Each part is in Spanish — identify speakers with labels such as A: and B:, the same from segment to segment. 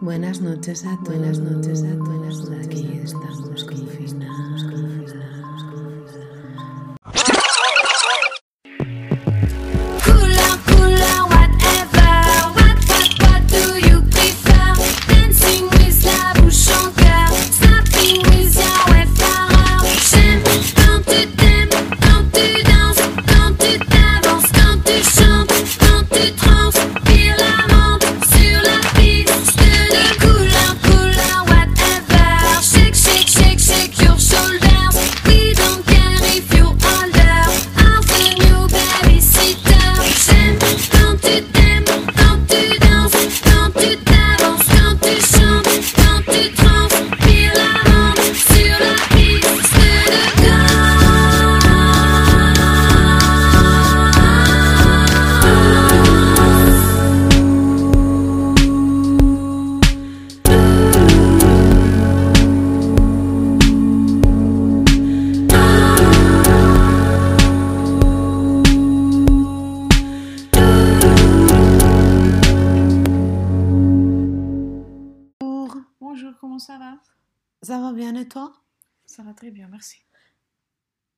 A: Buenas noches a todos. Buenas noches a todos. Aquí estamos confinados.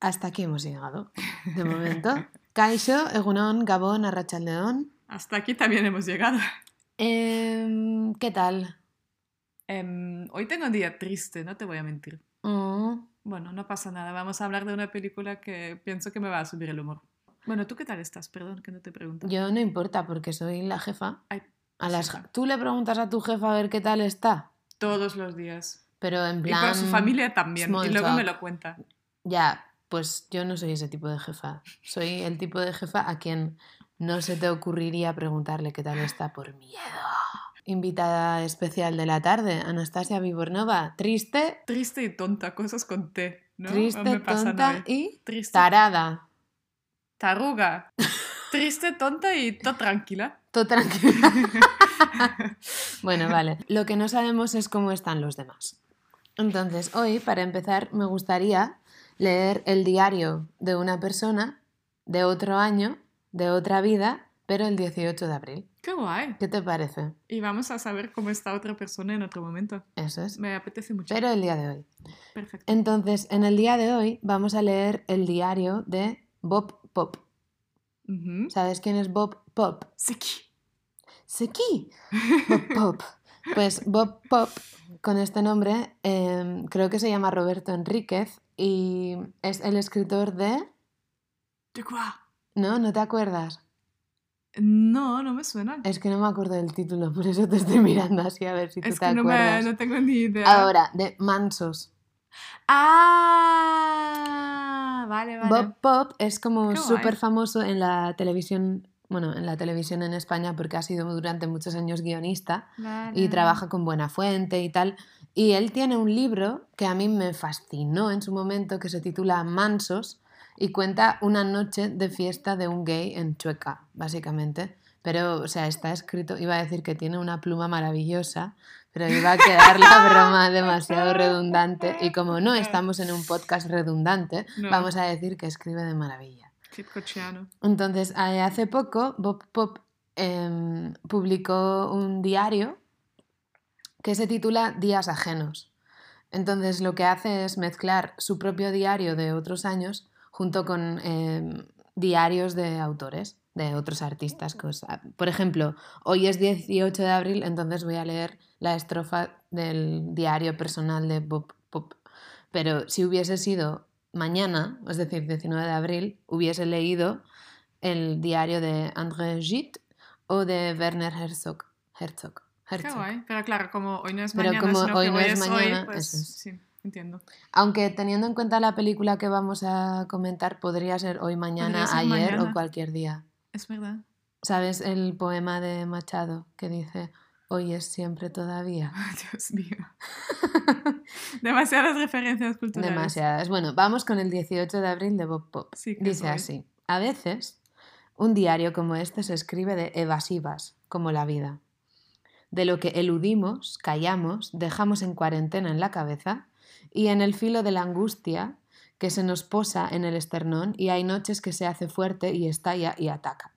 A: Hasta aquí hemos llegado. De momento. Kaisho, Egunon, Gabón, Arrachaldeón.
B: Hasta aquí también hemos llegado.
A: Em, ¿Qué tal?
B: Em, hoy tengo un día triste, no te voy a mentir.
A: Mm,
B: Bueno, no pasa nada. Vamos a hablar de una película que pienso que me va a subir el humor. Bueno, ¿tú qué tal estás? Perdón que no te pregunto.
A: yo no importa porque soy la jefa.
B: Ay,
A: A las,
B: jefa.
A: tú le preguntas a tu jefa a ver qué tal está.
B: todos los días.
A: Pero en
B: Y
A: plan.
B: por su familia también. Y luego me lo cuenta.
A: Ya, pues yo no soy ese tipo de jefa. Soy el tipo de jefa a quien no se te ocurriría preguntarle qué tal está por miedo. Invitada especial de la tarde, Anastasia Vibornova. Triste,
B: Triste y tonta, cosas con T. ¿no?
A: triste,
B: Me
A: tonta y
B: Triste.
A: tarada.
B: Taruga. Triste, tonta y todo tranquila.
A: Todo tranquila. bueno, vale. Lo que no sabemos es cómo están los demás. Entonces, hoy, para empezar, me gustaría leer el diario de una persona de otro año, de otra vida, pero el 18 de abril.
B: Qué guay.
A: ¿Qué te parece?
B: Y vamos a saber cómo está otra persona en otro momento.
A: Eso es.
B: Me apetece mucho.
A: Pero el día de hoy.
B: Perfecto.
A: Entonces, en el día de hoy vamos a leer el diario de Bob Pop. ¿Sabes quién es Bob Pop?
B: Seki.
A: Seki. Bob Pop. Pues Bob Pop, con este nombre, eh, creo que se llama Roberto Enríquez y es el escritor de...
B: ¿De quoi?
A: ¿No? ¿No te acuerdas?
B: No, no me suena.
A: Es que no me acuerdo del título, por eso te estoy mirando así a ver si tú
B: Es
A: te
B: que no, me, no tengo ni idea.
A: Ahora, de Mansos.
B: Ah, vale, vale.
A: Bob Pop es como
B: Qué
A: súper famoso en la televisión, bueno, en la televisión en España porque ha sido durante muchos años guionista
B: Vale.
A: y trabaja con Buena Fuente y tal. Y él tiene un libro que a mí me fascinó en su momento que se titula Mansos y cuenta una noche de fiesta de un gay en Chueca, básicamente. Pero, o sea, está escrito, iba a decir que tiene una pluma maravillosa, pero iba a quedar la broma demasiado redundante. Y como no estamos en un podcast redundante,
B: No.
A: vamos a decir que escribe de maravilla. Entonces, hace poco Bob Pop em, publicó un diario que se titula Días ajenos. Entonces, lo que hace es mezclar su propio diario de otros años junto con em, diarios de autores, de otros artistas. Por ejemplo, hoy es 18 de abril, entonces voy a leer la estrofa del diario personal de Bob Pop. Pero si hubiese sido mañana, es decir, 19 de abril, hubiese leído el diario de André Gide o de Werner Herzog. Herzog.
B: Qué
A: Herzog.
B: guay. Pero claro, como hoy no es
A: Pero
B: mañana,
A: como
B: sino
A: hoy
B: que
A: no
B: hoy
A: es
B: es
A: mañana,
B: hoy, pues
A: eso es.
B: sí, entiendo.
A: Aunque teniendo en cuenta la película que vamos a comentar, podría ser hoy, mañana,
B: ser
A: ayer
B: mañana.
A: o cualquier día.
B: Es verdad.
A: ¿Sabes el poema de Machado que dice hoy es siempre todavía?
B: Dios mío. Demasiadas referencias culturales.
A: Demasiadas. Bueno, vamos con el 18 de abril de Bob Pop.
B: Sí,
A: Dice así, a veces un diario como este se escribe de evasivas, como la vida. De lo que eludimos, callamos, dejamos en cuarentena en la cabeza y en el filo de la angustia que se nos posa en el esternón y hay noches que se hace fuerte y estalla y ataca.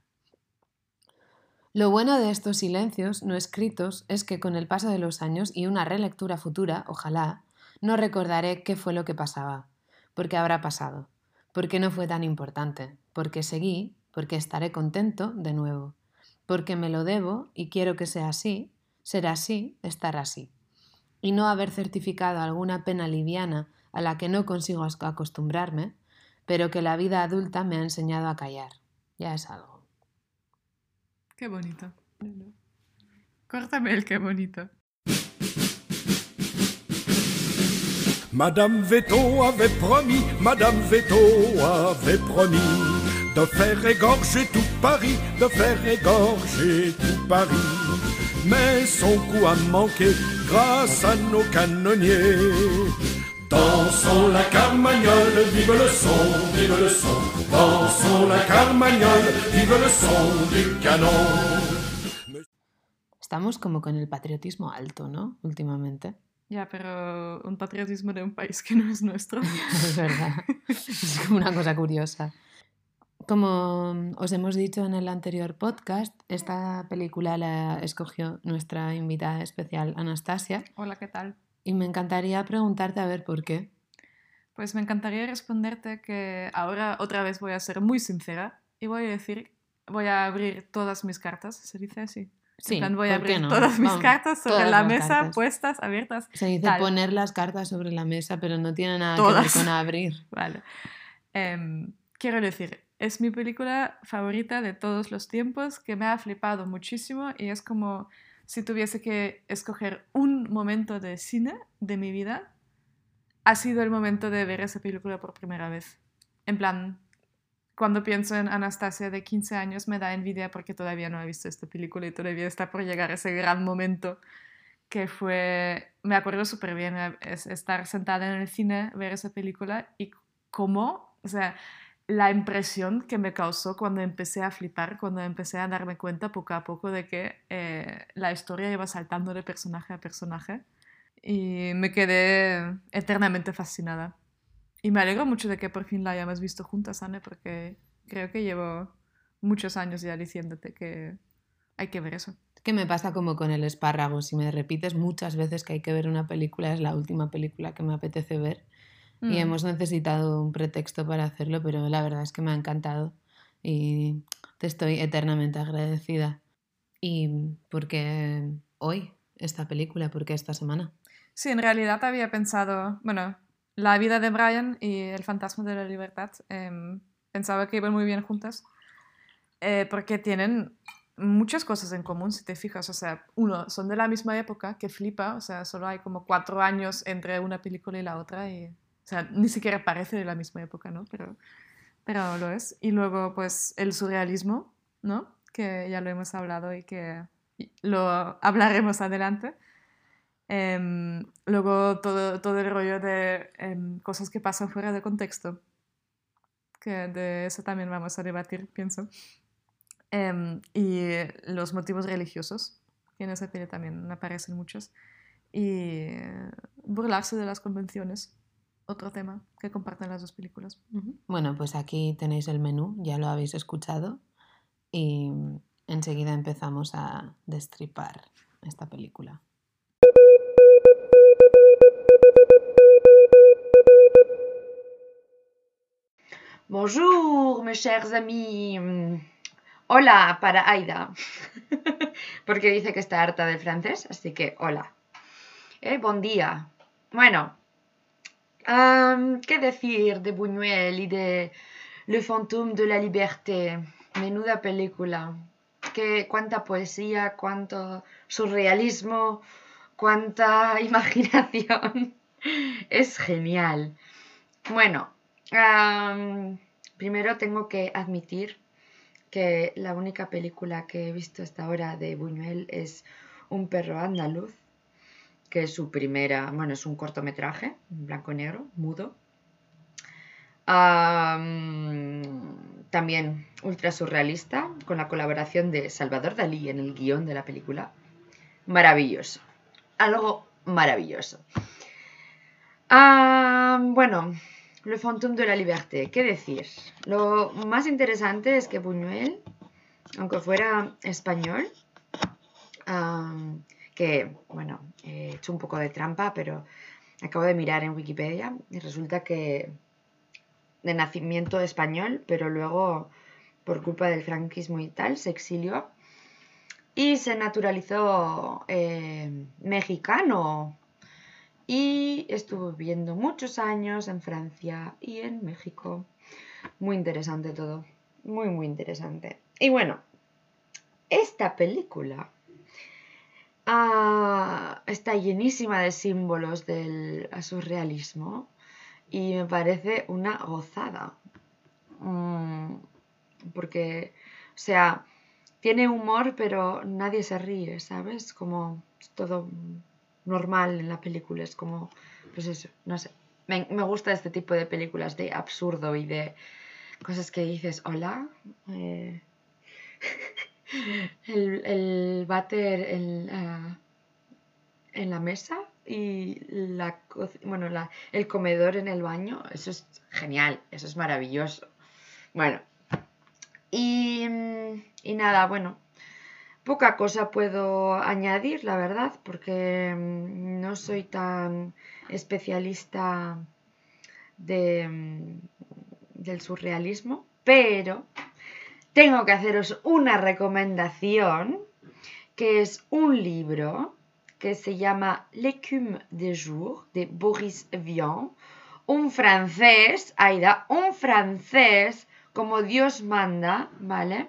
A: Lo bueno de estos silencios no escritos es que con el paso de los años y una relectura futura, ojalá, no recordaré qué fue lo que pasaba, porque habrá pasado, porque no fue tan importante, porque seguí, porque estaré contento de nuevo, porque me lo debo y quiero que sea así, ser así, estar así, y no haber certificado alguna pena liviana a la que no consigo acostumbrarme, pero que la vida adulta me ha enseñado a callar. Ya es algo.
B: Qué bonito. Córtame el qué bonito.
C: Madame Veto avait promis, Madame Veto avait promis de faire égorger tout Paris, de faire égorger tout Paris. Mais son coup a manqué grâce à nos canonniers. Dansons la carmagnole, vive le son, vive le son. Dansons la carmagnole, vive le son du canon.
A: Estamos como con el patriotismo alto, ¿no? Últimamente.
B: Ya, pero un patriotismo de un país que no es nuestro.
A: Es verdad. Es como una cosa curiosa. Como os hemos dicho en el anterior podcast, esta película la escogió nuestra invitada especial Anastasia
B: Hola, ¿qué tal?
A: y me encantaría preguntarte a ver por qué.
B: Pues me encantaría responderte que ahora otra vez voy a ser muy sincera y voy a decir, voy a abrir todas mis cartas, ¿se dice así?
A: Sí,
B: en plan, voy a
A: ¿por qué
B: abrir
A: no?
B: todas mis
A: Vamos,
B: cartas sobre la mesa,
A: cartas.
B: puestas, abiertas.
A: Se dice
B: Tal.
A: poner las cartas sobre la mesa, pero no tiene nada que ver con abrir.
B: Vale. Em, quiero decir, es mi película favorita de todos los tiempos, que me ha flipado muchísimo y es como si tuviese que escoger un momento de cine de mi vida, ha sido el momento de ver esa película por primera vez. En plan, cuando pienso en Anastasia de 15 años me da envidia porque todavía no he visto esta película y todavía está por llegar ese gran momento que fue, me acuerdo súper bien, es estar sentada en el cine, ver esa película y cómo, o sea, la impresión que me causó cuando empecé a flipar, cuando empecé a darme cuenta poco a poco de que eh, la historia iba saltando de personaje a personaje y me quedé eternamente fascinada. Y me alegro mucho de que por fin la hayamos visto juntas, Anne, porque creo que llevo muchos años ya diciéndote que hay que ver eso.
A: ¿Qué me pasa como con el espárrago? Si me repites muchas veces que hay que ver una película, es la última película que me apetece ver. Y
B: Mm.
A: hemos necesitado un pretexto para hacerlo, pero la verdad es que me ha encantado y te estoy eternamente agradecida. ¿Y por qué hoy esta película? ¿Por qué esta semana?
B: Sí, en realidad había pensado, bueno, la vida de Brian y el fantasma de la libertad, em, pensaba que iban muy bien juntas, eh, porque tienen muchas cosas en común, si te fijas. O sea, uno, son de la misma época, que flipa, o sea, solo hay como cuatro años entre una película y la otra, y, sea, ni siquiera parece de la misma época, ¿no? Pero, pero lo es. Y luego, pues, el surrealismo, ¿no? Que ya lo hemos hablado y que lo hablaremos adelante. Em, luego todo, todo el rollo de em, cosas que pasan fuera de contexto, que de eso también vamos a debatir, pienso. Em, y los motivos religiosos, que en esa peli también aparecen muchos. Y eh, burlarse de las convenciones, otro tema que comparten las dos películas.
A: Bueno, pues aquí tenéis el menú, ya lo habéis escuchado y enseguida empezamos a destripar esta película.
D: Bonjour, mes chers amis. Hola para Aida. Porque dice que está harta del francés, así que hola. Eh, buen día. Bueno, am, ¿qué decir de Buñuel y de Le fantôme de la liberté? Menuda película. Qué, cuánta poesía, cuánto surrealismo, cuánta imaginación. Es genial. Bueno, primero tengo que admitir que la única película que he visto hasta ahora de Buñuel es Un perro andaluz, que es su primera, bueno, es un cortometraje, blanco y negro, mudo. Am, también ultra surrealista, con la colaboración de Salvador Dalí en el guion de la película. Maravilloso. Algo maravilloso. Bueno, Le Fantôme de la Liberté, ¿qué decir? Lo más interesante es que Buñuel aunque fuera español, que, bueno, he hecho un poco de trampa, pero acabo de mirar en Wikipedia y resulta que de nacimiento español, pero luego, por culpa del franquismo y tal, se exilió y se naturalizó eh, mexicano. Y estuvo viviendo muchos años en Francia y en México. Muy interesante todo. Muy, muy interesante. Y bueno, esta película ah, está llenísima de símbolos del surrealismo y me parece una gozada. Mm, porque, o sea, tiene humor, pero nadie se ríe, ¿sabes? Como todo normal en la película, es como, pues eso, no sé. Me, me gusta este tipo de películas de absurdo y de cosas que dices, hola. eh, el, el váter en, ah, en la mesa y la, bueno, la, el comedor en el baño, eso es genial, eso es maravilloso. Bueno, y, mm, y nada, bueno, poca cosa puedo añadir, la verdad, porque mm, no soy tan especialista de, mm, del surrealismo, pero tengo que haceros una recomendación, que es un libro que se llama L'écume des jours de Boris Vian, un francés, Aida, un francés como Dios manda, ¿vale?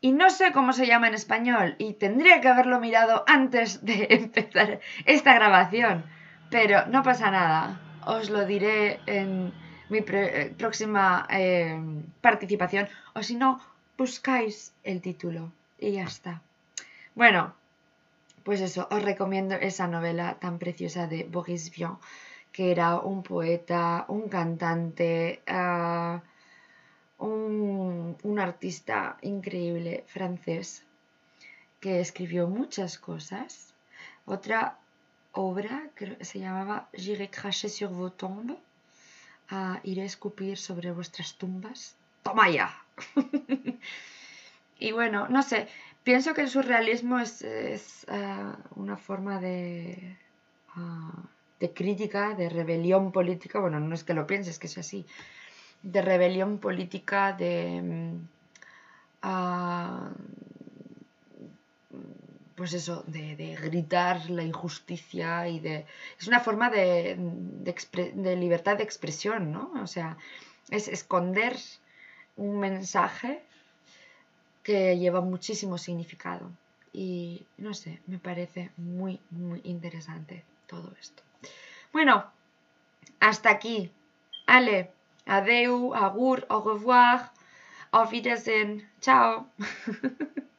D: Y no sé cómo se llama en español y tendría que haberlo mirado antes de empezar esta grabación, pero no pasa nada, os lo diré en mi eh, próxima eh, participación, o si no, buscáis el título y ya está. Bueno, pues eso, os recomiendo esa novela tan preciosa de Boris Vian, que era un poeta, un cantante, ah, un, un artista increíble francés que escribió muchas cosas. Otra obra que se llamaba J'irai cracher sur vos tombes, ah, iré a escupir sobre vuestras tumbas. ¡Toma ya! y bueno, no sé, pienso que el surrealismo es, es, ah, una forma de, ah, de crítica, de rebelión política. Bueno, no es que lo pienses, que es así. De rebelión política, de. mm, ah, pues eso, de, gritar la injusticia y de... Es una forma de libertad de expresión, ¿no? O sea, es esconder un mensaje que lleva muchísimo significado. Y no sé, me parece muy, muy interesante todo esto. Bueno, hasta aquí. Ale, adeu, agur, au revoir, auf Wiedersehen, chao.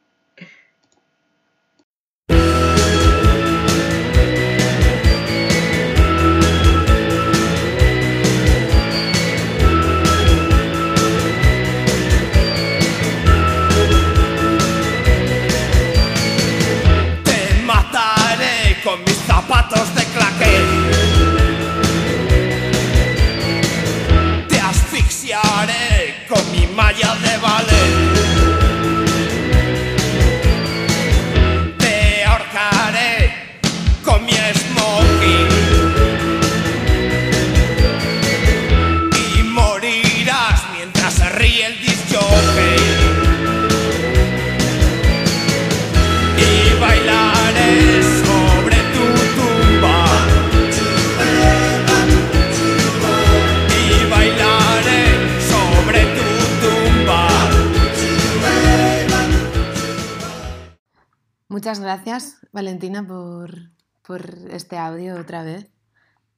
A: Muchas gracias, Valentina, por, por este audio otra vez.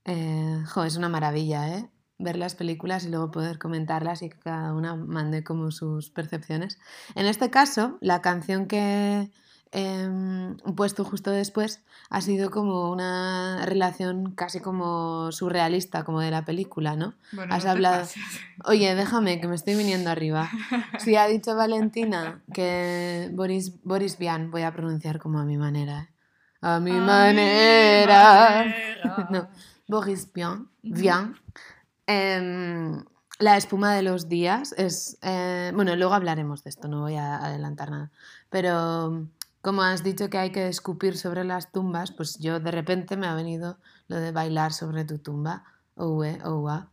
A: Eh, jo, es una maravilla, ¿eh? Ver las películas y luego poder comentarlas y que cada una mande como sus percepciones. En este caso, la canción que he puesto justo después ha sido como una relación casi como surrealista, como de la película, ¿no?
B: Bueno,
A: Has
B: no
A: hablado-
B: pases.
A: Oye, déjame, que me estoy viniendo arriba. Si ha dicho Valentina que Boris, Boris Vian, voy a pronunciar como a mi manera. ¿eh? A mi
B: A mi
A: manera. no, Boris Vian, Vian em, la espuma de los días es... eh, bueno, luego hablaremos de esto, no voy a adelantar nada. Pero como has dicho que hay que escupir sobre las tumbas, pues yo de repente me ha venido lo de bailar sobre tu tumba, oue, oua.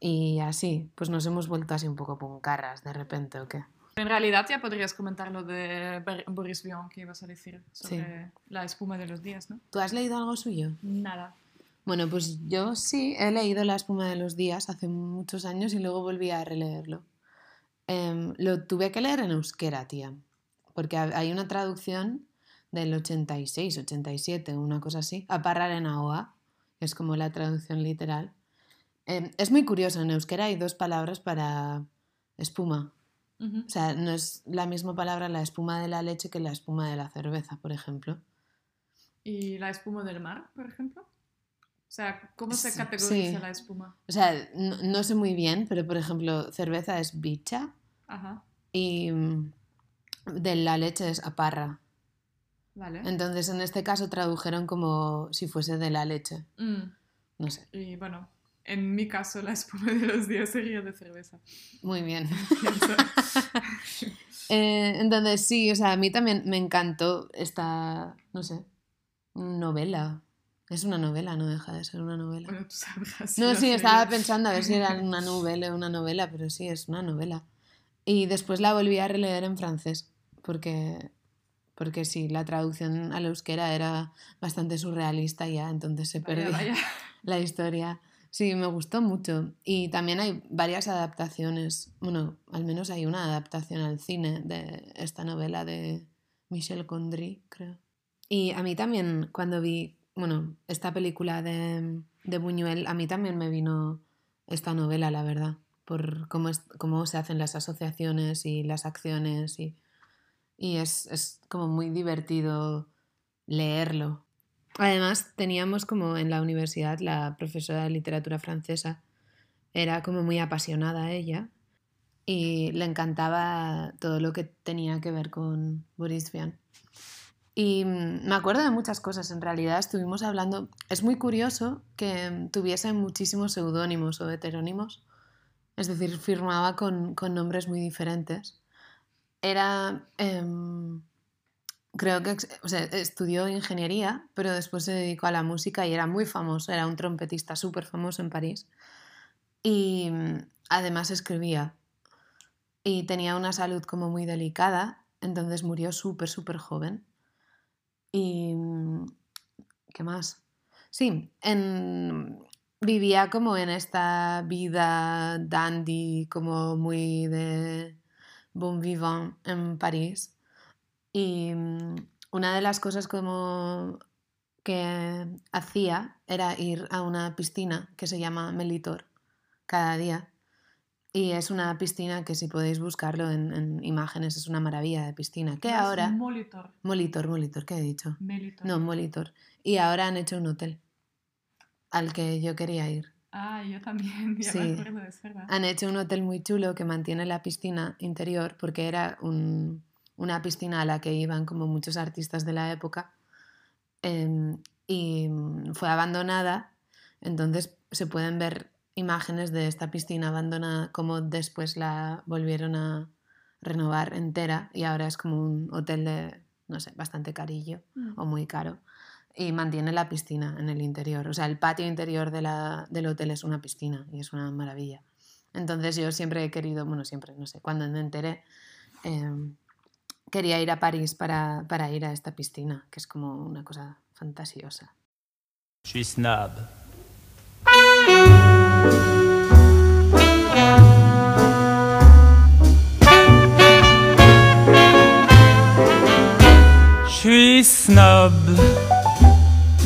A: Y así, pues nos hemos vuelto así un poco puncarras de repente, ¿o qué?
B: En realidad ya podrías comentar lo de Boris Vian que ibas a decir sobre la espuma de los días, ¿no?
A: ¿Tú has leído algo suyo?
B: Nada.
A: Bueno, pues yo sí he leído La espuma de los días hace muchos años y luego volví a releerlo. Em, lo tuve que leer en euskera, tía, porque ha- hay una traducción del 86, 87, una cosa así, a parrar en ahoa, es como la traducción literal. Em, es muy curioso, en euskera hay dos palabras para espuma.
B: Ujú.
A: O sea, no es la misma palabra la espuma de la leche que la espuma de la cerveza, por ejemplo.
B: ¿Y la espuma del mar, por ejemplo? O sea, ¿cómo se categoriza
A: sí.
B: la espuma?
A: O sea, no, no sé muy bien, pero por ejemplo, cerveza es bicha
B: Ajá,
A: y mm, de la leche es aparra.
B: vale.
A: Entonces, en este caso tradujeron como si fuese de la leche.
B: Mm,
A: No sé.
B: Y bueno, en mi caso la espuma de los días sería de cerveza.
A: Muy bien. Eh, entonces, sí, o sea, a mí también me encantó esta, no sé, novela. Es una novela, no deja de ser una novela.
B: bueno, tú sabrás.
A: No, sí, estaba pensando a ver si era una novela o una novela, pero sí, es una novela. Y después la volví a releer en francés, porque, porque sí, la traducción al euskera era bastante surrealista ya, entonces se
B: vaya.
A: la historia. Sí, me gustó mucho. Y también hay varias adaptaciones, bueno, al menos hay una adaptación al cine de esta novela de Michel Gondry, creo. Y a mí también, cuando vi, bueno, esta película de, de Buñuel, a mí también me vino esta novela, la verdad, por cómo, es, cómo se hacen las asociaciones y las acciones y, y es, es como muy divertido leerlo. Además, teníamos como en la universidad la profesora de literatura francesa, era como muy apasionada ella y le encantaba todo lo que tenía que ver con Boris Vian. Y me acuerdo de muchas cosas, en realidad estuvimos hablando, es muy curioso que tuviese muchísimos seudónimos o heterónimos, es decir, firmaba con, con nombres muy diferentes. Era, em, creo que o sea, estudió ingeniería, pero después se dedicó a la música y era muy famoso, era un trompetista súper famoso en París. Y mm, además escribía. Y tenía una salud como muy delicada, entonces murió súper, súper joven. Y... mm, ¿Qué más? Sí, vivía como en esta vida dandy, como muy de bon vivant en París. Y mm, una de las cosas como que hacía era ir a una piscina que se llama Melitor cada día. Y es una piscina que si podéis buscarlo en, en imágenes es una maravilla de piscina. Que ahora...
B: Molitor,
A: Molitor, Molitor, ¿qué he dicho?
B: Melitor.
A: No, Molitor. Y ahora han hecho un hotel al que yo quería ir.
B: Ah, yo también, ya
A: Sí.
B: me acuerdo, es verdad.
A: Han hecho un hotel muy chulo que mantiene la piscina interior porque era un- una piscina a la que iban como muchos artistas de la época em, y mm, fue abandonada. Entonces se pueden ver imágenes de esta piscina abandonada, como después la volvieron a renovar entera y ahora es como un hotel de, no sé, bastante carillo
B: Mm.
A: o muy caro. Y mantiene la piscina en el interior. O sea, el patio interior de la- del hotel es una piscina y es una maravilla. Entonces yo siempre he querido, bueno, siempre, no sé, cuando me enteré, em, quería ir a París para, para ir a esta piscina, que es como una cosa fantasiosa.
E: Suis snob. Suis snob.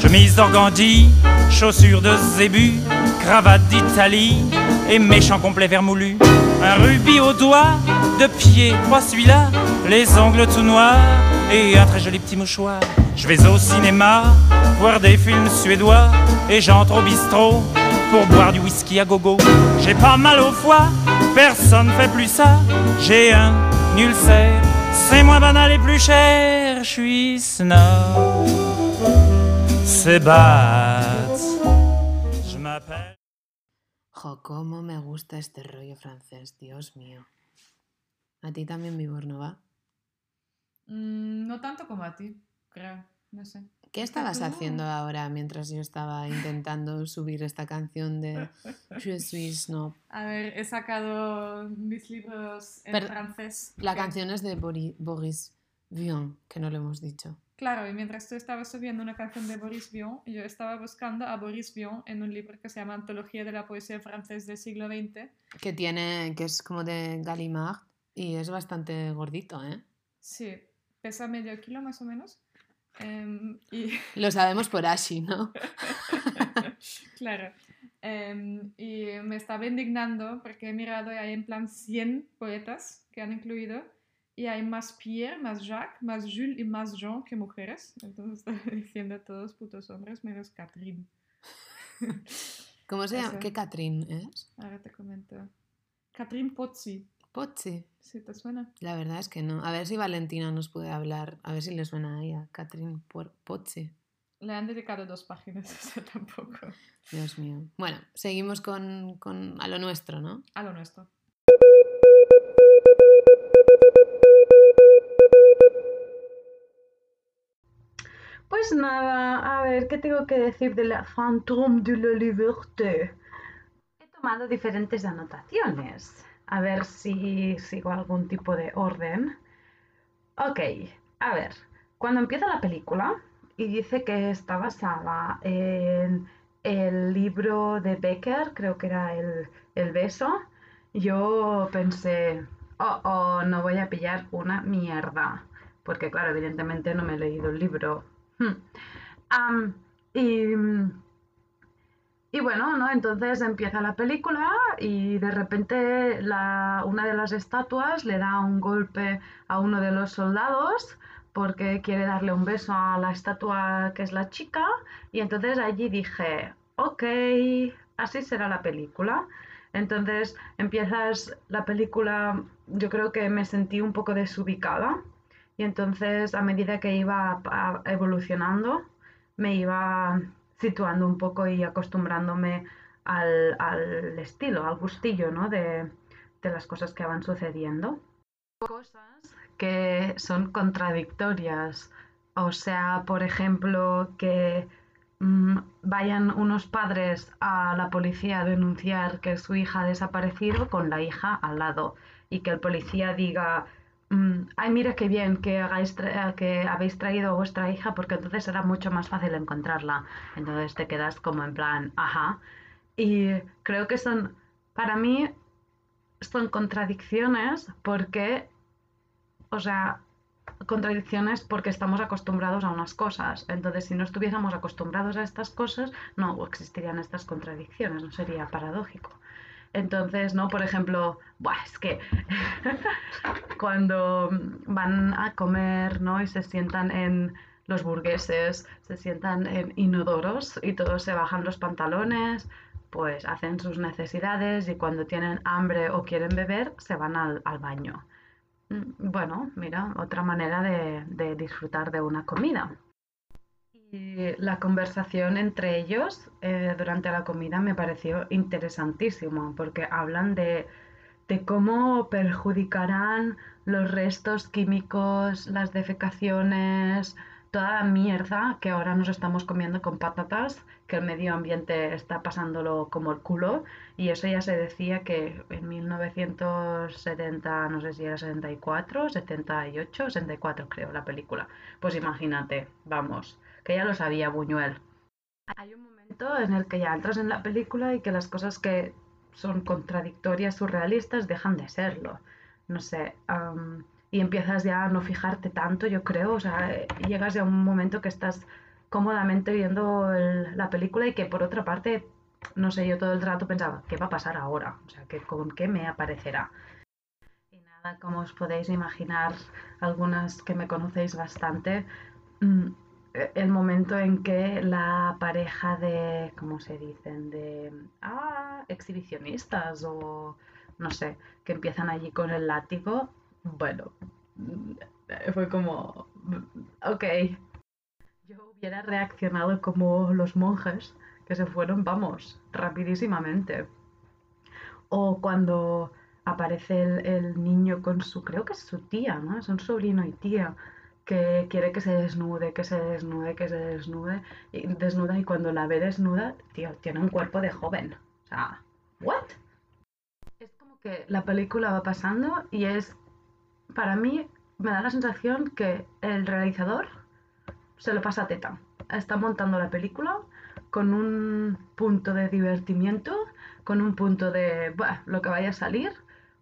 E: Chemise d'organdi, chaussures de zébu, cravate d'Italie et méchant complet vermoulu. Un rubis au doigt, de pied, pas celui-là, les ongles tout noirs et un très joli petit mouchoir. Je vais au cinéma, voir des films suédois et j'entre au bistrot pour boire du whisky à gogo. J'ai pas mal au foie, personne fait plus ça. J'ai un ulcère, c'est moins banal et plus cher. Je suis snob, m'appelle.
A: Jo, cómo me gusta este rollo francés, Dios mío. A ti también, Vibor, ¿no va?
B: Mm, no tanto como a ti, creo. No sé.
A: ¿Qué estabas
B: tú-
A: haciendo ahora mientras yo estaba intentando subir esta canción de Je suis snob?
B: A ver, he sacado mis libros en
A: Pero-
B: francés.
A: La
B: que-
A: canción es de Bori- Boris Vian, que no lo hemos dicho.
B: Claro, y mientras tú estabas subiendo una canción de Boris Vian, yo estaba buscando a Boris Vian en un libro que se llama Antología de la Poesía Francés del siglo XX.
A: Que tiene, que es como de Gallimard y es bastante gordito, ¿eh?
B: Sí, pesa medio kilo más o menos. Em, y
A: Lo sabemos por Ashi, ¿no?
B: claro. Em, y me estaba indignando porque he mirado y hay en plan 100 poetas que han incluido. Y hay más Pierre, más Jacques, más Jules y más Jean que mujeres. Entonces estaba diciendo todos putos hombres menos Catherine.
A: ¿Cómo se llama?
B: Eso.
A: ¿Qué Catrín es?
B: Ahora te comento. Catherine Pozzi.
A: Pozzi.
B: ¿Sí te suena?
A: La verdad es que no. A ver si Valentina nos puede hablar, a ver si le suena a ella. Por- Pozzi.
B: Le han dedicado dos páginas, o sea, tampoco.
A: Dios mío. Bueno, seguimos con, con a lo nuestro, ¿no?
B: A lo nuestro.
F: Pues nada, a ver, ¿qué tengo que decir de la Fantôme de la Liberté? He tomado diferentes anotaciones, a ver si sigo algún tipo de orden. Ok, a ver, cuando empieza la película y dice que está basada en el libro de Becker, creo que era el, el beso, yo pensé, oh, oh, no voy a pillar una mierda. Porque claro, evidentemente no me he leído el libro. Hmm. Y bueno, ¿no? Entonces empieza la película y de repente la, una de las estatuas le da un golpe a uno de los soldados porque quiere darle un beso a la estatua que es la chica y entonces allí dije, ok, así será la película. Entonces empiezas la película, yo creo que me sentí un poco desubicada y entonces a medida que iba evolucionando me iba situando un poco y acostumbrándome al, al estilo, al gustillo, ¿no? de, de las cosas que van sucediendo. Cosas que son contradictorias. O sea, por ejemplo, que mm, vayan unos padres a la policía a denunciar que su hija ha desaparecido con la hija al lado y que el policía diga, ay, mira qué bien que, hagáis tra- que habéis traído a vuestra hija porque entonces será mucho más fácil encontrarla. Entonces te quedas como en plan, ajá. Y creo que son, para mí, son contradicciones porque, o sea, contradicciones porque estamos acostumbrados a unas cosas. Entonces, si no estuviésemos acostumbrados a estas cosas, no existirían estas contradicciones, no sería paradójico. Entonces, ¿no? Por ejemplo, buah, es que cuando van a comer, ¿no? Y se sientan en los burgueses, se sientan en inodoros y todos se bajan los pantalones, pues hacen sus necesidades y cuando tienen hambre o quieren beber, se van al, al baño. Mm, Bueno, mira, otra manera de, de disfrutar de una comida. Y la conversación entre ellos eh, durante la comida me pareció interesantísimo porque hablan de, de cómo perjudicarán los restos químicos, las defecaciones, toda la mierda que ahora nos estamos comiendo con patatas, que el medio ambiente está pasándolo como el culo. Y eso ya se decía que en 1970, no sé si era 74, 78, 74 creo la película. Pues imagínate, vamos, que ya lo sabía Buñuel. Hay un momento en el que ya entras en la película y que las cosas que son contradictorias, surrealistas, dejan de serlo. No sé, am, y empiezas ya a no fijarte tanto, yo creo, o sea, llegas ya a un momento que estás cómodamente viendo el- la película y que por otra parte, no sé, yo todo el rato pensaba, ¿qué va a pasar ahora? O sea, ¿qué, ¿con qué me aparecerá? Y nada, como os podéis imaginar, algunas que me conocéis bastante, mm, el momento en que la pareja de, ¿cómo se dicen? De ah, exhibicionistas o no sé, que empiezan allí con el látigo, bueno, mm, fue como, mm, ok. Yo hubiera reaccionado como los monjes que se fueron, vamos, rapidísimamente. O cuando aparece el, el niño con su, creo que es su tía, ¿no? Es un sobrino y tía que quiere que se desnude, que se desnude, que se desnude, y desnuda y cuando la ve desnuda, tío, tiene un cuerpo de joven. O sea, ¿what? Es como que la película va pasando y es, para mí, me da la sensación que el realizador se lo pasa teta. Está montando la película con un punto de divertimiento, con un punto de, "Buah, lo que vaya a salir,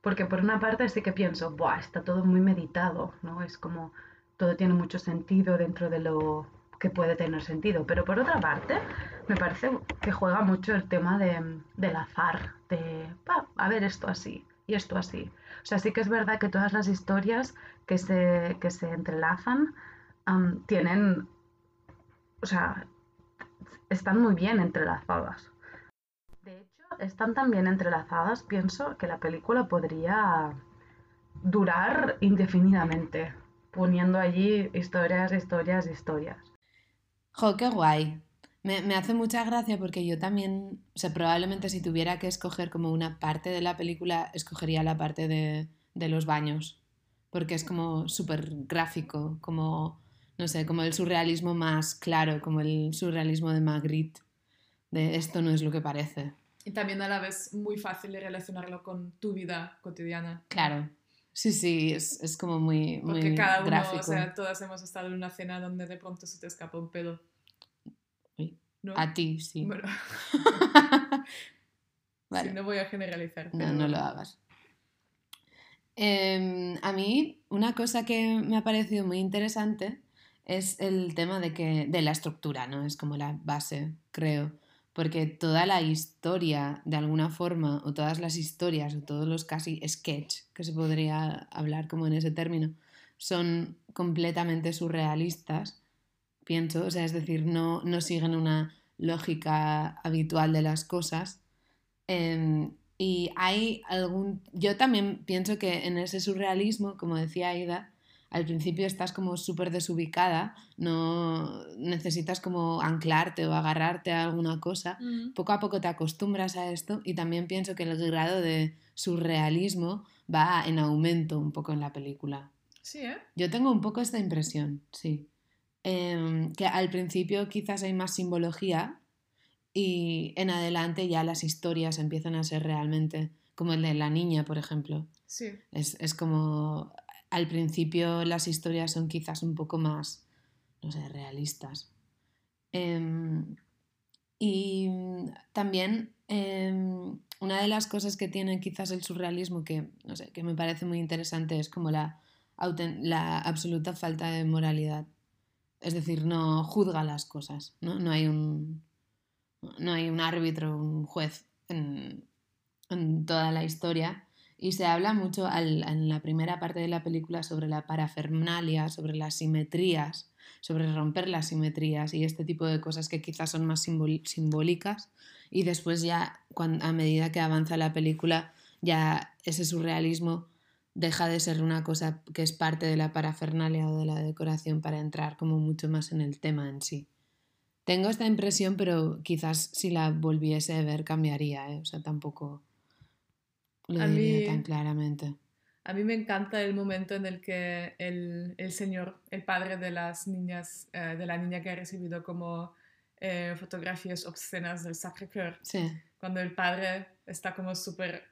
F: porque por una parte sí que pienso, Buah, está todo muy meditado, ¿no? Es como todo tiene mucho sentido dentro de lo que puede tener sentido. Pero por otra parte, me parece que juega mucho el tema de, del azar, de, "Va, a ver esto así y esto así. O sea, sí que es verdad que todas las historias que se, que se entrelazan am, tienen, o sea, están muy bien entrelazadas. De hecho, están tan bien entrelazadas, pienso que la película podría durar indefinidamente, poniendo allí historias, historias, historias.
A: Jo, qué guay. Me, me hace mucha gracia porque yo también, o sea, probablemente si tuviera que escoger como una parte de la película, escogería la parte de, de los baños, porque es como súper gráfico, como, no sé, como el surrealismo más claro, como el surrealismo de Magritte, de esto no es lo que parece.
B: Y también a la vez muy fácil de relacionarlo con tu vida cotidiana.
A: Claro, sí, sí, es, es como muy, muy
B: Porque cada uno,
A: gráfico.
B: o sea, todas hemos estado en una cena donde de pronto se te escapa un ¿no?
A: A ti, sí.
B: Bueno,
A: Vale.
B: sí, no voy a generalizar.
A: No,
B: pero-
A: no lo hagas. Em, a mí, una cosa que me ha parecido muy interesante es el tema de que, de la estructura, ¿no? Es como la base, creo. Porque toda la historia, de alguna forma, o todas las historias, o todos los casi sketch, que se podría hablar como en ese término, son completamente surrealistas, pienso. O sea, es decir, no, no siguen una lógica habitual de las cosas. Em, y hay algún... Yo también pienso que en ese surrealismo, como decía Aida, al principio estás como súper desubicada, no necesitas como anclarte o agarrarte a alguna cosa.
B: Mm.
A: Poco a poco te acostumbras a esto y también pienso que el grado de surrealismo va en aumento un poco en la película.
B: Sí, ¿eh?
A: Yo tengo un poco esta impresión, sí. Em, que al principio quizás hay más simbología y en adelante ya las historias empiezan a ser realmente como el de la niña, por ejemplo.
B: Sí.
A: Es, es como al principio las historias son quizás un poco más, no sé, realistas. Em, y también em, una de las cosas que tiene quizás el surrealismo que, no sé, que me parece muy interesante es como la, absoluta falta de moralidad. Es decir, no juzga las cosas, ¿no? No hay un, no hay un árbitro, un juez en toda la historia. Y se habla mucho al- en la primera parte de la película sobre la parafernalia, sobre las simetrías, sobre romper las simetrías y este tipo de cosas que quizás son más simbólicas. Y después ya, cuan- a medida que avanza la película, ya ese surrealismo deja de ser una cosa que es parte de la parafernalia o de la decoración para entrar como mucho más en el tema en sí. Tengo esta impresión, pero quizás si la volviese a ver cambiaría, ¿eh? O sea, tampoco lo
B: A
A: diría
B: mí-
A: tan claramente.
B: A mí me encanta el momento en el que el, el señor, el padre de las niñas, eh, de la niña que ha recibido como eh, fotografías obscenas del Sacré-Cœur,
A: Sí,
B: cuando el padre está como súper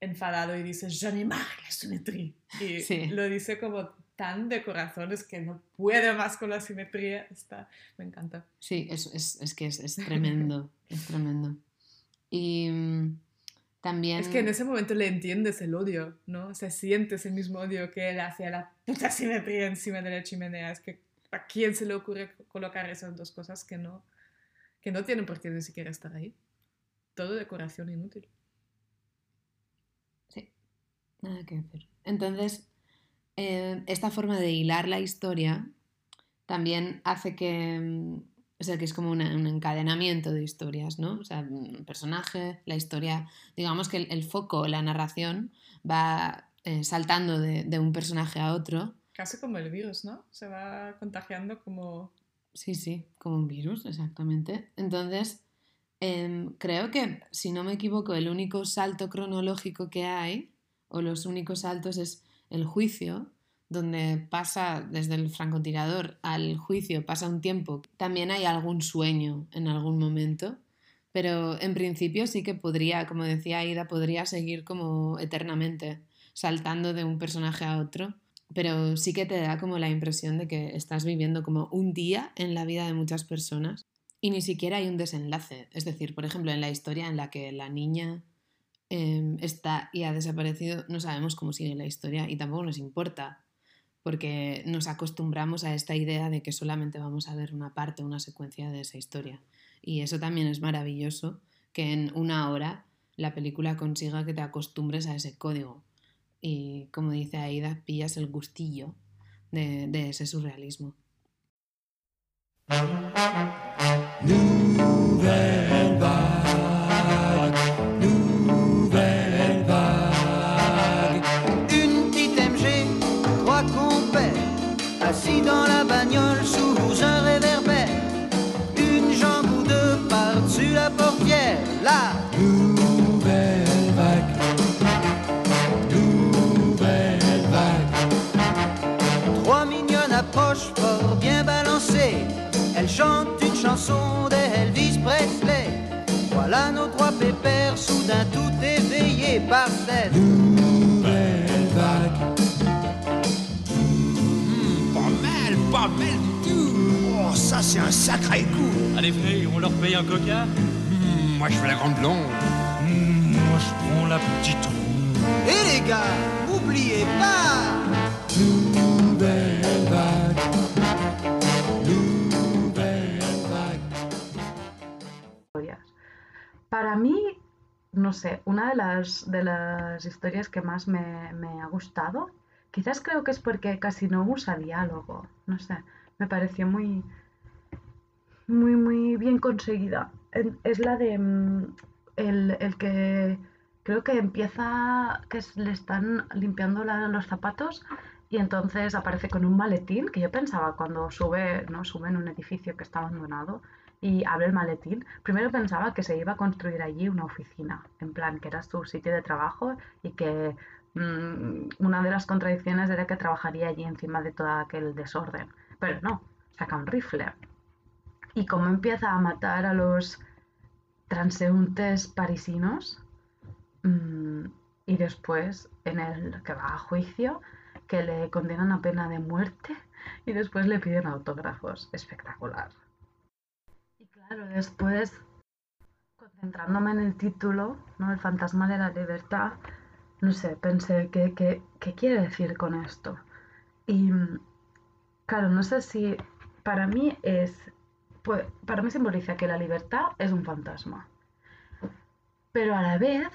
B: enfadado y dice, je n'ai marre la simetría. Y
A: Sí.
B: lo dice como tan de corazón, es que no puede más con la simetría. Está, me encanta.
A: sí, es, es, es que es, es tremendo, es tremendo. Y mm, también...
B: Es que en ese momento le entiendes el odio, ¿no? O sea, sientes el mismo odio que él hacia la puta simetría encima de la chimenea. Es que ¿a quién se le ocurre colocar esas dos cosas que no, que no tienen por qué ni siquiera estar ahí? Todo decoración inútil.
A: Nada que hacer. Entonces, eh, esta forma de hilar la historia también hace que, mm, o sea, que es como una- un encadenamiento de historias, ¿no? O sea, un personaje, la historia, digamos que el, el foco, la narración va eh, saltando de, de un personaje a otro.
B: Casi como el virus, ¿no? Se va contagiando como...
A: Sí, sí, como un virus, exactamente. Entonces, em, creo que, si no me equivoco, el único salto cronológico que hay, o los únicos saltos, es el juicio, donde pasa desde el francotirador al juicio, pasa un tiempo. También hay algún sueño en algún momento, pero en principio sí que podría, como decía Aida, podría seguir como eternamente, saltando de un personaje a otro pero sí que te da como la impresión de que estás viviendo como un día en la vida de muchas personas y ni siquiera hay un desenlace. Es decir, por ejemplo, en la historia en la que la niña eh, está y ha desaparecido, no sabemos cómo sigue la historia y tampoco nos importa, porque nos acostumbramos a esta idea de que solamente vamos a ver una parte, una secuencia de esa historia. Y eso también es maravilloso, que en una hora la película consiga que te acostumbres a ese código y como dice Aida, pillas el gustillo de, ese surrealismo.
G: Chantent une chanson d'Elvis Presley. Voilà nos trois pépères, soudain tout éveillés par cette
H: Nouvelle vague.
I: Pas mal, pas mal du tout. Oh, ça c'est un sacré coup.
J: Allez, venez, on leur paye un coca
I: Hmm, moi je veux la grande blonde.
E: Hmm, moi je prends la petite ronde.
G: Et les gars,
F: una de las, de las historias que más me, me ha gustado, quizás creo que es porque casi no usa diálogo, no sé, me pareció muy, muy, muy bien conseguida. Es la de mm, el, el que creo que empieza, que le están limpiando los zapatos y entonces aparece con un maletín, que yo pensaba cuando sube, ¿no? Sube en un edificio que está abandonado y abre el maletín, primero pensaba que se iba a construir allí una oficina, en plan que era su sitio de trabajo y que mm, una de las contradicciones era que trabajaría allí encima de todo aquel desorden. Pero no, saca un rifle. Y como empieza a matar a los transeúntes parisinos mm, y después en el que va a juicio que le condenan a pena de muerte y después le piden autógrafos. Espectacular. Claro, después, concentrándome en el título, ¿no? El fantasma de la libertad, no sé, pensé, ¿qué, qué, qué quiere decir con esto? Y claro, no sé si para mí es, pues, para mí simboliza que la libertad es un fantasma. Pero a la vez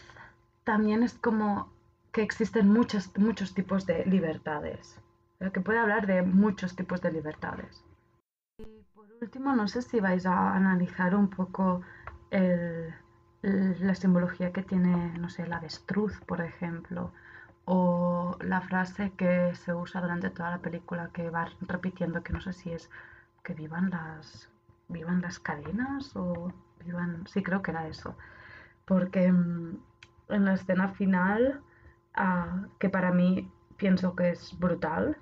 F: también es como que existen muchos, muchos tipos de libertades. Que puede hablar de muchos tipos de libertades. Último, no sé si vais a analizar un poco la simbología que tiene, no sé, el avestruz, por ejemplo, o la frase que se usa durante toda la película que va repitiendo, que no sé si es que vivan las, vivan las cadenas o vivan, sí creo que era eso, porque mm, en la escena final, ah, que para mí pienso que es brutal,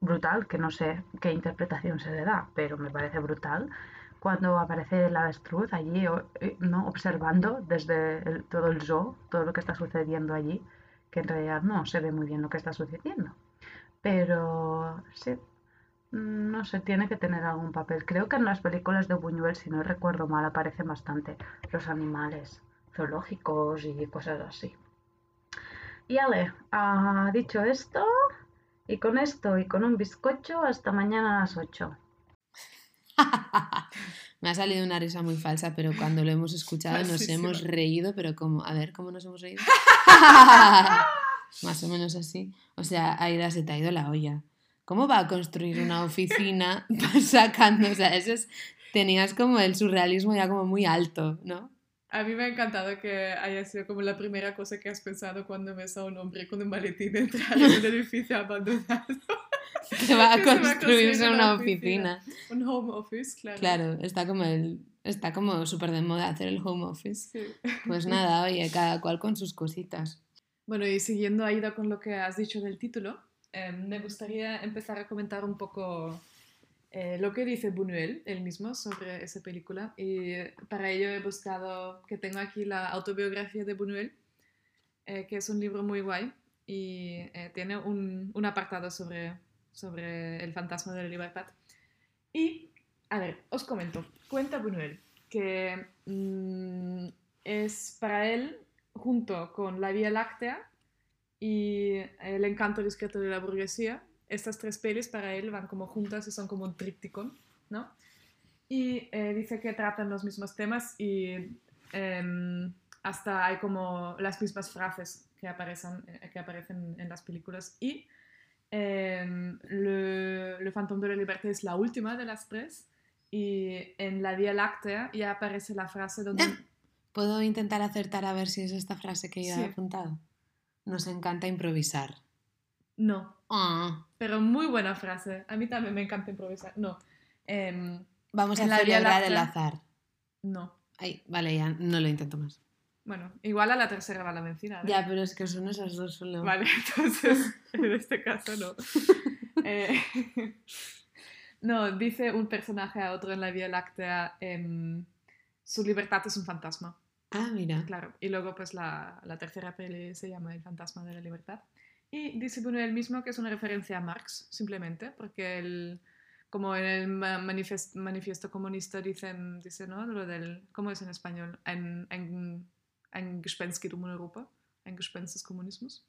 F: brutal, que no sé qué interpretación se le da, pero me parece brutal, cuando aparece el avestruz allí, eh, ¿no? observando desde todo el zoo, todo lo que está sucediendo allí, que en realidad no se ve muy bien lo que está sucediendo. Pero sí, mm, no sé, tiene que tener algún papel. Creo que en las películas de Buñuel, si no recuerdo mal, aparecen bastante los animales zoológicos y cosas así. Y Ale, ah, dicho esto, y con esto y con un bizcocho, hasta mañana a las 8.
A: Me ha salido una risa muy falsa, pero cuando lo hemos escuchado nos hemos reído, pero como, a ver, ¿cómo nos hemos reído? Más o menos así. O sea, Aida se te ha ido la olla. ¿Cómo va a construir una oficina sacando? O sea, eso es... Tenías como el surrealismo ya como muy alto, ¿no?
B: A mí me ha encantado que haya sido como la primera cosa que has pensado cuando ves a un hombre con un maletín entrar en un edificio abandonado.
A: Que va a
B: va
A: construirse
B: construir
A: una oficina.
B: Un home office, claro.
A: Claro, está como el... Está como súper de moda hacer el home office.
B: Sí.
A: Pues nada, oye, cada cual con sus cositas.
B: Bueno, y siguiendo, Aida, con lo que has dicho del título, eh, me gustaría empezar a comentar un poco eh, lo que dice Buñuel, él mismo, sobre esa película. Y para ello he buscado, que tengo aquí la autobiografía de Buñuel, eh, que es un libro muy guay y eh, tiene un, un apartado sobre, sobre el fantasma de la libertad. Y, a ver, os comento. Cuenta Buñuel que mm, es para él, junto con la Vía Láctea y El encanto discreto de la burguesía, estas tres pelis para él van como juntas y son como un tríptico, ¿no? Y eh, dice que tratan los mismos temas y em, hasta hay como las mismas frases que aparecen, eh, que aparecen en las películas. Y em, le, Le Fantôme de la Liberté es la última de las tres. Y en la Vía Láctea ya aparece la frase donde...
A: ¿Puedo intentar acertar a ver si es esta frase que yo
B: Sí.
A: he apuntado? Nos encanta improvisar.
B: No,
A: Ah,
B: pero muy buena frase. A mí también me encanta improvisar. No. em,
A: vamos a
B: la Vía
A: celebrar el azar.
B: no.
A: Ay, vale, ya no lo intento más.
B: Bueno, igual a la tercera va la vencida. ver.
A: Ya, pero es que son esas dos solo.
B: Vale, entonces en este caso no. Eh, no, dice un personaje a otro en la Vía Láctea, em, su libertad es un fantasma.
A: Ah, mira.
B: Claro, y luego pues la, la tercera peli se llama El fantasma de la libertad. Y dice Buñuel mismo que es una referencia a Marx, simplemente, porque él, como en el ma- manifest- manifiesto comunista dicen, dice, ¿no? Lo del, ¿cómo es en español? Ein, ein, ein Gespenst geht um Europa, ein Gespenst des Kommunismus.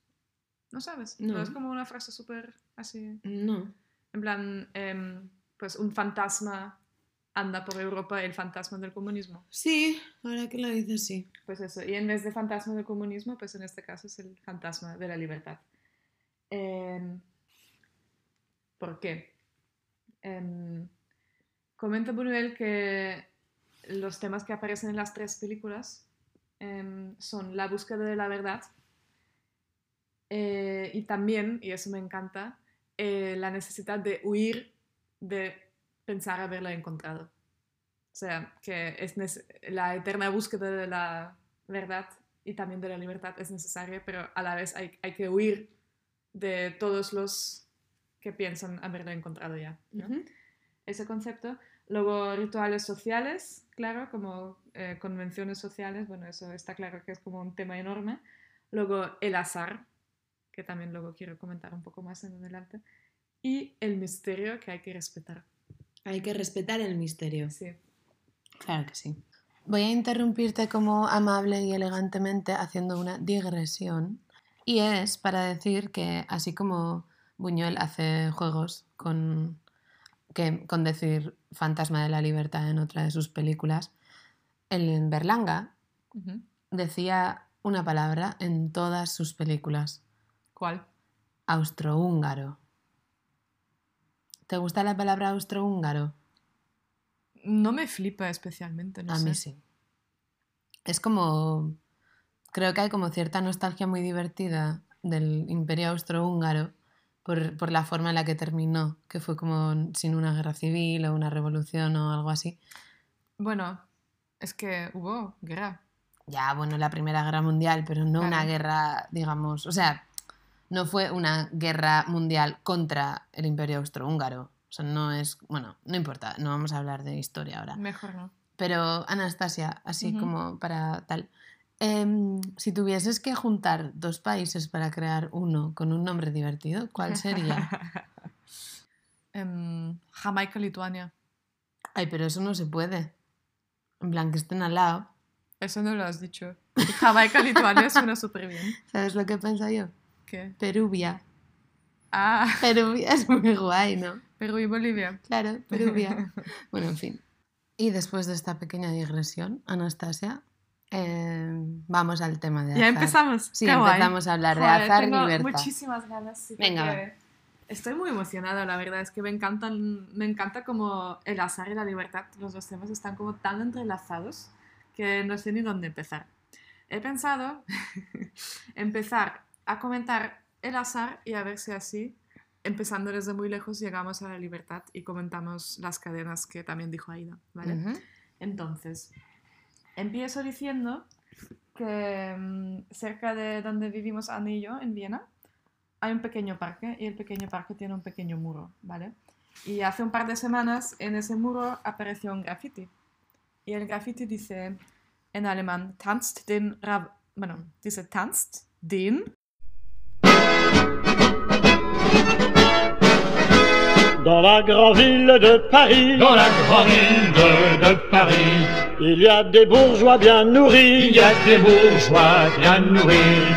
B: ¿No sabes?
A: No.
B: es como una frase súper así,
A: No.
B: en plan, em, pues un fantasma anda por Europa, el fantasma del comunismo.
A: Sí, ahora que lo dices, sí.
B: Pues eso, y en vez de fantasma del comunismo, pues en este caso es el fantasma de la libertad. ¿Por qué? Em, comenta Buñuel que los temas que aparecen en las tres películas em, son la búsqueda de la verdad eh, y también, y eso me encanta, eh, la necesidad de huir de pensar haberla encontrado. O sea, que es la eterna búsqueda de la verdad y también de la libertad es necesaria, pero a la vez hay, hay que huir de todos los que piensan haberlo encontrado ya. Ese concepto. Luego, rituales sociales, claro, como eh, convenciones sociales, bueno, eso está claro que es como un tema enorme. Luego, el azar, que también luego quiero comentar un poco más en adelante. Y el misterio que hay que respetar.
A: Hay que respetar el misterio.
B: Sí.
A: Claro que sí. Voy a interrumpirte como amable y elegantemente haciendo una digresión. Y es para decir que así como Buñuel hace juegos con, que, con decir fantasma de la libertad en otra de sus películas, en Berlanga decía una palabra en todas sus películas.
B: ¿Cuál?
A: Austrohúngaro. ¿Te gusta la palabra austrohúngaro?
B: No me flipa especialmente, no
A: A
B: sé.
A: mí sí. Es como. Creo que hay como cierta nostalgia muy divertida del Imperio Austrohúngaro por, por la forma en la que terminó, que fue como sin una guerra civil o una revolución o algo así.
B: Bueno, es que hubo guerra.
A: Ya, bueno, la Primera Guerra Mundial, pero no una guerra, digamos. O sea, no fue una guerra mundial contra el Imperio Austrohúngaro. O sea, no es. Bueno, no importa, no vamos a hablar de historia ahora.
B: Mejor no.
A: Pero Anastasia, así como para tal. Em, si tuvieses que juntar dos países para crear uno con un nombre divertido, ¿cuál sería?
B: Em, Jamaica, Lituania.
A: Ay, pero eso no se puede. En plan, que estén al lado.
B: Eso no lo has dicho. Jamaica, Lituania suena súper bien.
A: ¿Sabes lo que pienso yo?
B: ¿Qué?
A: Peruvia.
B: Ah,
A: Peruvia es muy guay, ¿no?
B: Perú y Bolivia.
A: Claro, Peruvia. Bueno, en fin. Y después de esta pequeña digresión, Anastasia, Eh, vamos al tema de
B: ¿Ya
A: azar.
B: empezamos?
A: Sí,
B: Qué guay.
A: empezamos a hablar de
B: Joder,
A: azar y
B: tengo
A: libertad.
B: muchísimas ganas. sí,
A: Venga,
B: Estoy muy emocionada, la verdad. Es que me encantan, me encanta como el azar y la libertad. Los dos temas están como tan entrelazados que no sé ni dónde empezar. He pensado empezar a comentar el azar y a ver si así, empezando desde muy lejos, llegamos a la libertad y comentamos las cadenas que también dijo Aida, ¿vale?
A: Ujú.
B: Entonces, empiezo diciendo que mm, cerca de donde vivimos Anne y yo, en Viena, hay un pequeño parque y el pequeño parque tiene un pequeño muro, ¿vale? Y hace un par de semanas en ese muro apareció un graffiti. Y el graffiti dice en alemán, tanzt den Rab... Bueno, dice tanzt den...
K: Dans la grande ville de Paris,
J: Dans la grande ville de, de Paris,
K: il y a des bourgeois bien nourris,
J: il y a des bourgeois bien nourris.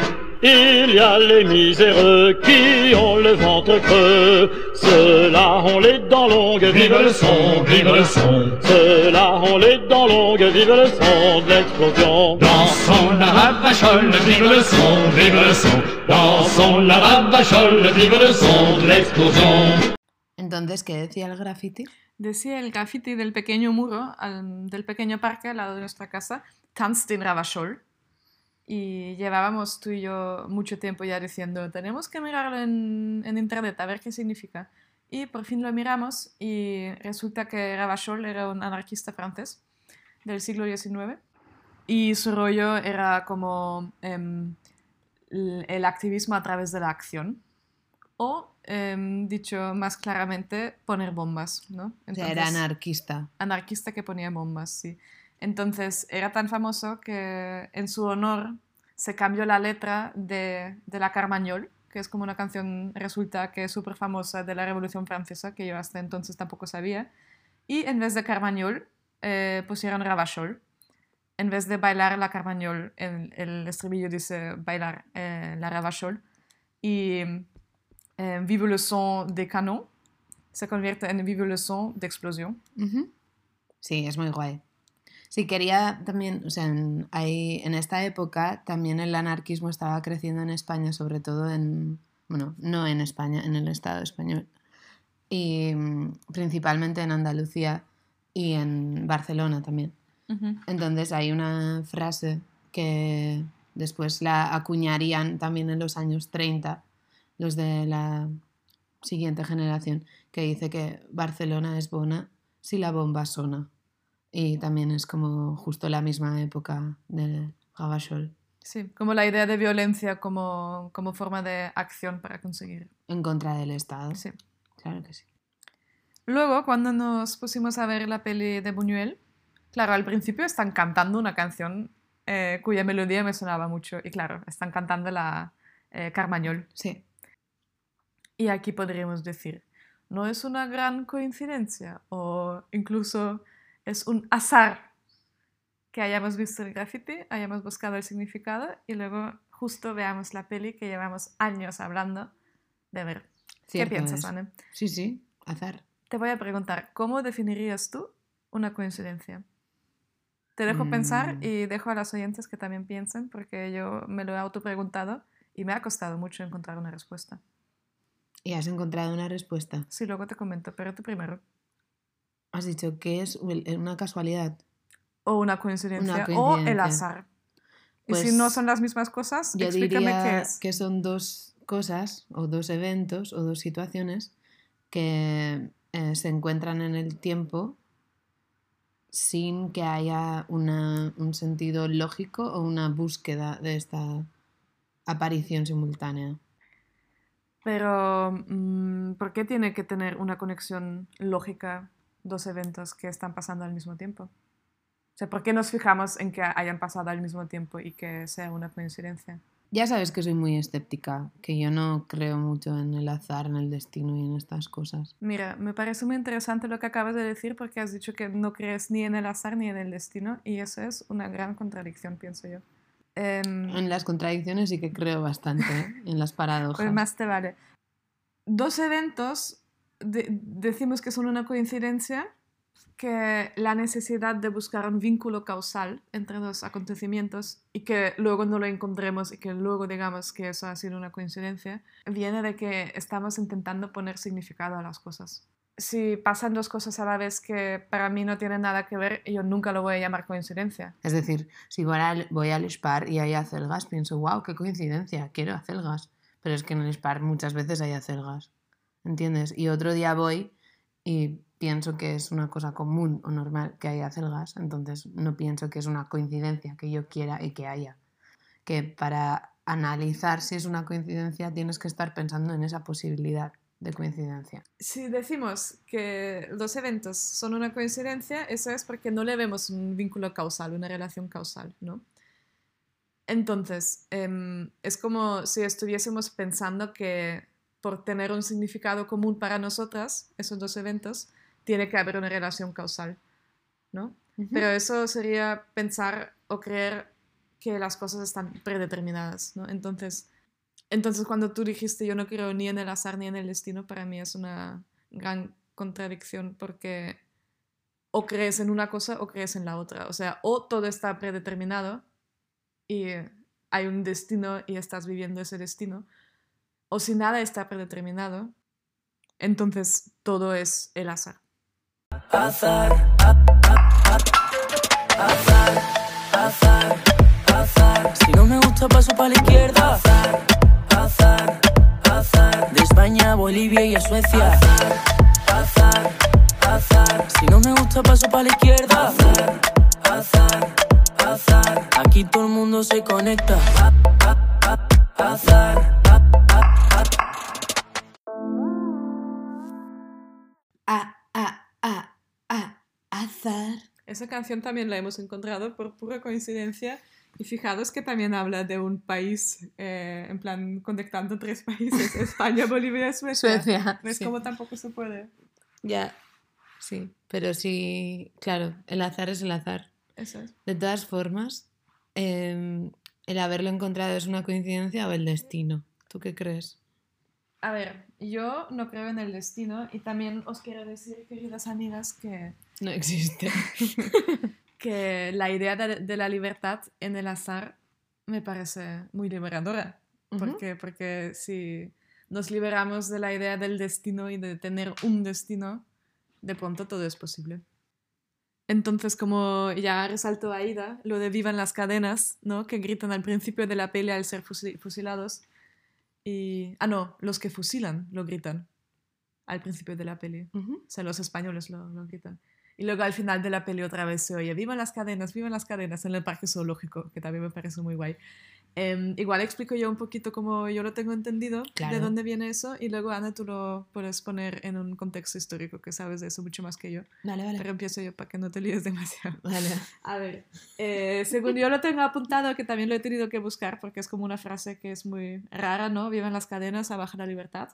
K: il y a les miséreux qui ont le ventre creux, ceux-là ont les dents longues,
J: Vive le son, vive le son.
K: ceux-là ont les dents longues, vive le son de l'explosion.
J: Dansons la ravachole, vive le son, vive le son. Dansons la ravachole, vive le son de l'explosion.
A: Entonces, ¿qué decía el graffiti?
B: Decía el graffiti del pequeño muro, del pequeño parque al lado de nuestra casa, tanzt den Ravachol. Y llevábamos tú y yo mucho tiempo ya diciendo, tenemos que mirarlo en, internet a ver qué significa. Y por fin lo miramos y resulta que Ravachol era un anarquista francés del siglo XIX y su rollo era como em, el activismo a través de la acción o, em, dicho más claramente, poner bombas, ¿no?
A: Sea, era
B: Entonces-
A: anarquista.
B: anarquista que ponía bombas, sí. Entonces era tan famoso que en su honor se cambió la letra de, de la Carmagnol, que es como una canción, resulta que es súper famosa de la Revolución Francesa, que yo hasta entonces tampoco sabía. Y en vez de Carmagnol eh, pusieron Ravachol. En vez de bailar la Carmagnol, el, el estribillo dice bailar eh, la Ravachol. Y eh, Vive le son des canons se convierte en Vive le son d'explosion.
A: Ujú. Sí, es muy guay. Sí, quería también, o sea, en, hay- en esta época también el anarquismo estaba creciendo en España, sobre todo en, bueno, no en España, en el Estado español, y mm, principalmente en Andalucía y en Barcelona también.
B: Ujú.
A: Entonces hay una frase que después la acuñarían también en los años 30, los de la siguiente generación, que dice que Barcelona es bona si la bomba sona. Y también es como justo la misma época del Gabachol,
B: Sí, como la idea de violencia como, como forma de acción para conseguir.
A: en contra del Estado.
B: Sí.
A: Claro que sí.
B: Luego, cuando nos pusimos a ver la peli de Buñuel, claro, al principio están cantando una canción eh, cuya melodía me sonaba mucho. Y claro, están cantando la eh, Carmañol.
A: Sí.
B: Y aquí podríamos decir, ¿no es una gran coincidencia? O incluso es un azar que hayamos visto el graffiti, hayamos buscado el significado y luego justo veamos la peli que llevamos años hablando de ver. ¿Qué piensas. Anne?
A: Sí, sí, azar.
B: Te voy a preguntar, ¿cómo definirías tú una coincidencia? Te dejo pensar
A: Mm.
B: y dejo a las oyentes que también piensen, porque yo me lo he autopreguntado y me ha costado mucho encontrar una respuesta.
A: ¿Y has encontrado una respuesta?
B: Sí, luego te comento, pero tú primero.
A: Has dicho que es una casualidad.
B: O una coincidencia,
A: Una
B: o el azar. y si
A: Pues,
B: no son las mismas cosas,
A: Yo
B: explícame
A: diría
B: qué es.
A: que son dos cosas o dos eventos o dos situaciones que eh, se encuentran en el tiempo sin que haya una- un sentido lógico o una búsqueda de esta aparición simultánea.
B: Pero, mm, ¿por qué tiene que tener una conexión lógica dos eventos que están pasando al mismo tiempo? O sea, ¿por qué nos fijamos en que hayan pasado al mismo tiempo y que sea una coincidencia?
A: Ya sabes que soy muy escéptica, que yo no creo mucho en el azar, en el destino y en estas cosas.
B: Mira, me parece muy interesante lo que acabas de decir porque has dicho que no crees ni en el azar ni en el destino y eso es una gran contradicción, pienso yo. Em,
A: En las contradicciones sí que creo bastante, ¿eh? en las paradojas.
B: Pues más te vale. Dos eventos de- decimos que son una coincidencia que la necesidad de buscar un vínculo causal entre dos acontecimientos y que luego no lo encontremos y que luego digamos que eso ha sido una coincidencia, viene de que estamos intentando poner significado a las cosas. Si pasan dos cosas a la vez que para mí no tienen nada que ver, yo nunca lo voy a llamar coincidencia.
A: Es decir, si voy al, voy al Spar y hay acelgas, pienso, wow, qué coincidencia, quiero acelgas. Pero es que en el Spar muchas veces hay acelgas, ¿entiendes? Y otro día voy y pienso que es una cosa común o normal que haya acelgas, entonces no pienso que es una coincidencia que yo quiera y que haya. Que para analizar si es una coincidencia tienes que estar pensando en esa posibilidad de coincidencia.
B: Si decimos que los eventos son una coincidencia, eso es porque no le vemos un vínculo causal, una relación causal, ¿no? Entonces, em, es como si estuviésemos pensando que por tener un significado común para nosotras, esos dos eventos, tiene que haber una relación causal, ¿no? Pero eso sería pensar o creer que las cosas están predeterminadas, ¿no? Entonces, entonces cuando tú dijiste yo no creo ni en el azar ni en el destino, para mí es una gran contradicción porque o crees en una cosa o crees en la otra. O sea, o todo está predeterminado y hay un destino y estás viviendo ese destino, o si nada está predeterminado, entonces todo es el azar.
L: Azar, azar, azar, azar. Si no me gusta paso para la izquierda. Azar, azar, azar. De España a Bolivia y a Suecia. Azar, azar. Si no me gusta paso para la izquierda. Azar, azar, azar. Aquí todo el mundo se conecta. Azar.
A: A, a, a, a, azar.
B: Esa canción también la hemos encontrado por pura coincidencia. Y fijaros que también habla de un país, eh, en plan, conectando tres países, España, Bolivia y Suecia.
A: Suecia,
B: ¿Ves
A: sí.
B: cómo tampoco se puede?
A: Ya, sí, pero sí, claro, el azar es el azar.
B: Eso es.
A: De todas formas, em, el haberlo encontrado es una coincidencia o el destino. ¿Tú qué crees?
B: A ver, yo no creo en el destino y también os quiero decir, queridas amigas, que,
A: No existe.
B: que la idea de, de la libertad en el azar me parece muy liberadora. Porque, porque si nos liberamos de la idea del destino y de tener un destino, de pronto todo es posible. Entonces, como ya resaltó Aida, lo de vivan las cadenas, ¿no? Que gritan al principio de la pelea al ser fusi- fusilados. Y... Ah, no, los que fusilan lo gritan al principio de la peli.
A: Ujú.
B: O sea, los españoles lo, lo gritan. Y luego al final de la peli otra vez se oye, vivan las cadenas, vivan las cadenas en el parque zoológico, que también me parece muy guay. Em, igual explico yo un poquito cómo yo lo tengo entendido,
A: Claro.
B: de dónde viene eso, y luego Ana tú lo puedes poner en un contexto histórico, que sabes de eso mucho más que yo.
A: Vale, vale.
B: Pero empiezo yo para que no te líes demasiado.
A: Vale.
B: A ver, eh, según yo lo tengo apuntado, que también lo he tenido que buscar, porque es como una frase que es muy rara, ¿no? Vivan las cadenas, abajo la libertad.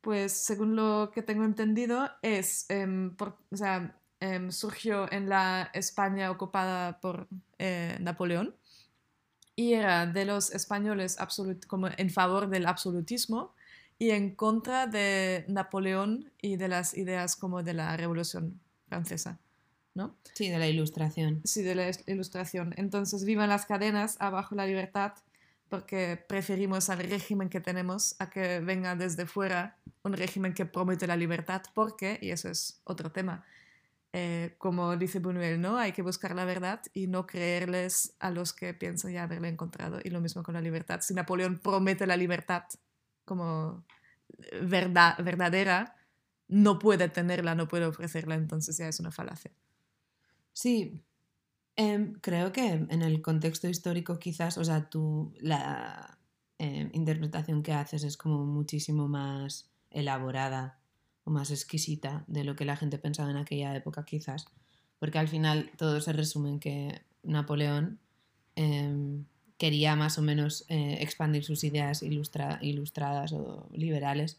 B: Pues según lo que tengo entendido, es, em, por- o sea, em, surgió en la España ocupada por eh, Napoleón y era de los españoles como en favor del absolutismo y en contra de Napoleón y de las ideas como de la Revolución Francesa, ¿no?
A: Sí, de la ilustración.
B: Sí, de la ilustración. Entonces, vivan las cadenas, abajo la libertad, porque preferimos al régimen que tenemos a que venga desde fuera un régimen que promete la libertad, porque, y eso es otro tema, eh, como dice Buñuel, ¿no? Hay que buscar la verdad y no creerles a los que piensan ya haberla encontrado. Y lo mismo con la libertad. Si Napoleón promete la libertad como eh, verdad, verdadera, no puede tenerla, no puede ofrecerla, entonces ya es una falacia.
A: Sí, em, creo que en el contexto histórico quizás, o sea, tú, la em, interpretación que haces es como muchísimo más elaborada o más exquisita de lo que la gente pensaba en aquella época quizás, porque al final todo se resume en que Napoleón em, quería más o menos eh, expandir sus ideas ilustra- ilustradas o liberales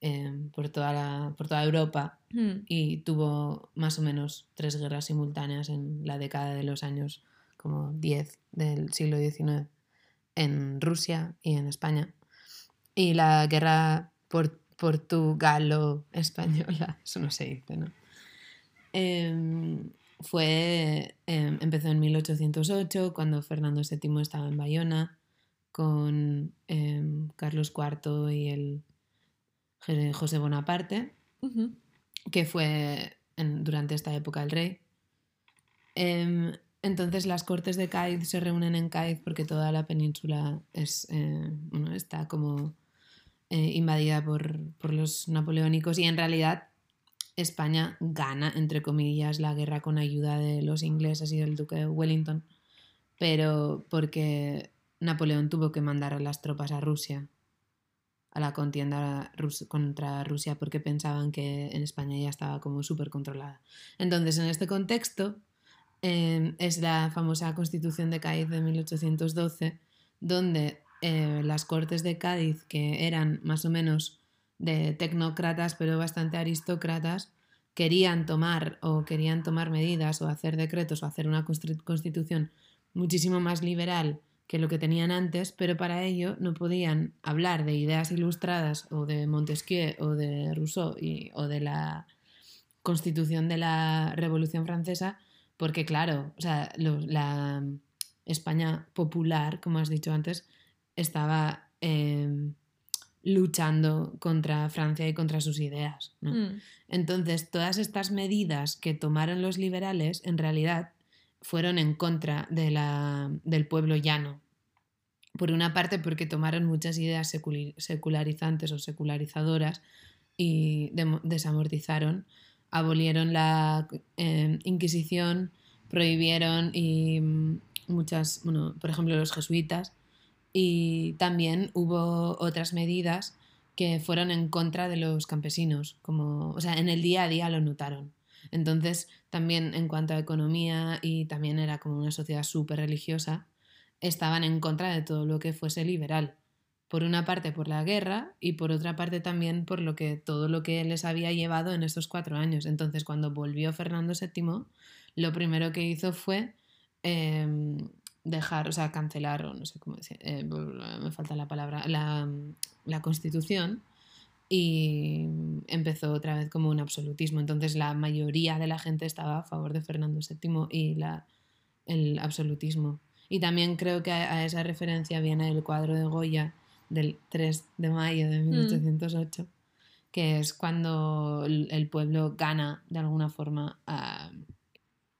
A: em, por, toda la- por toda Europa
B: Hmm.
A: y tuvo más o menos tres guerras simultáneas en la década de los años como 10 del siglo XIX en Rusia y en España. Y la guerra por- portugalo-española, eso no se dice, ¿no? em, fue, em, empezó en 1808, cuando Fernando VII estaba en Bayona, con em, Carlos IV y el José Bonaparte, que fue en- durante esta época el rey. Entonces las Cortes de Cádiz se reúnen en Cádiz porque toda la península es, eh, bueno, está como eh, invadida por, por los napoleónicos y en realidad España gana, entre comillas, la guerra con ayuda de los ingleses y del duque de Wellington, pero porque Napoleón tuvo que mandar a las tropas a Rusia, a la contienda rus- contra Rusia, porque pensaban que en España ya estaba como súper controlada. Entonces, en este contexto, eh, es la famosa Constitución de Cádiz de 1812, donde eh, las Cortes de Cádiz, que eran más o menos de tecnócratas, pero bastante aristócratas, querían tomar o querían tomar medidas o hacer decretos o hacer una constitución muchísimo más liberal que lo que tenían antes, pero para ello no podían hablar de ideas ilustradas o de Montesquieu o de Rousseau y- o de la constitución de la Revolución Francesa, porque claro, o sea, la España popular, como has dicho antes, estaba em, luchando contra Francia y contra sus ideas. ¿no?
B: Mm.
A: Entonces, todas estas medidas que tomaron los liberales, en realidad, fueron en contra de la, del pueblo llano. Por una parte, porque tomaron muchas ideas secularizantes o secularizadoras y desamortizaron, abolieron la eh, Inquisición, prohibieron y mm, muchas, bueno, por ejemplo, los jesuitas, y también hubo otras medidas que fueron en contra de los campesinos, como, o sea, en el día a día lo notaron. Entonces, también en cuanto a economía y también era como una sociedad súper religiosa, estaban en contra de todo lo que fuese liberal. Por una parte por la guerra y por otra parte también por lo que todo lo que les había llevado en estos cuatro años. Entonces, cuando volvió Fernando VII, lo primero que hizo fue em, dejar, o sea, cancelar, o no sé cómo decir, eh, me falta la palabra, la, la constitución y empezó otra vez como un absolutismo. Entonces la mayoría de la gente estaba a favor de Fernando VII y la, el absolutismo. Y también creo que a, a esa referencia viene el cuadro de Goya del 3 de mayo de 1808, que es cuando el, el pueblo gana de alguna forma a,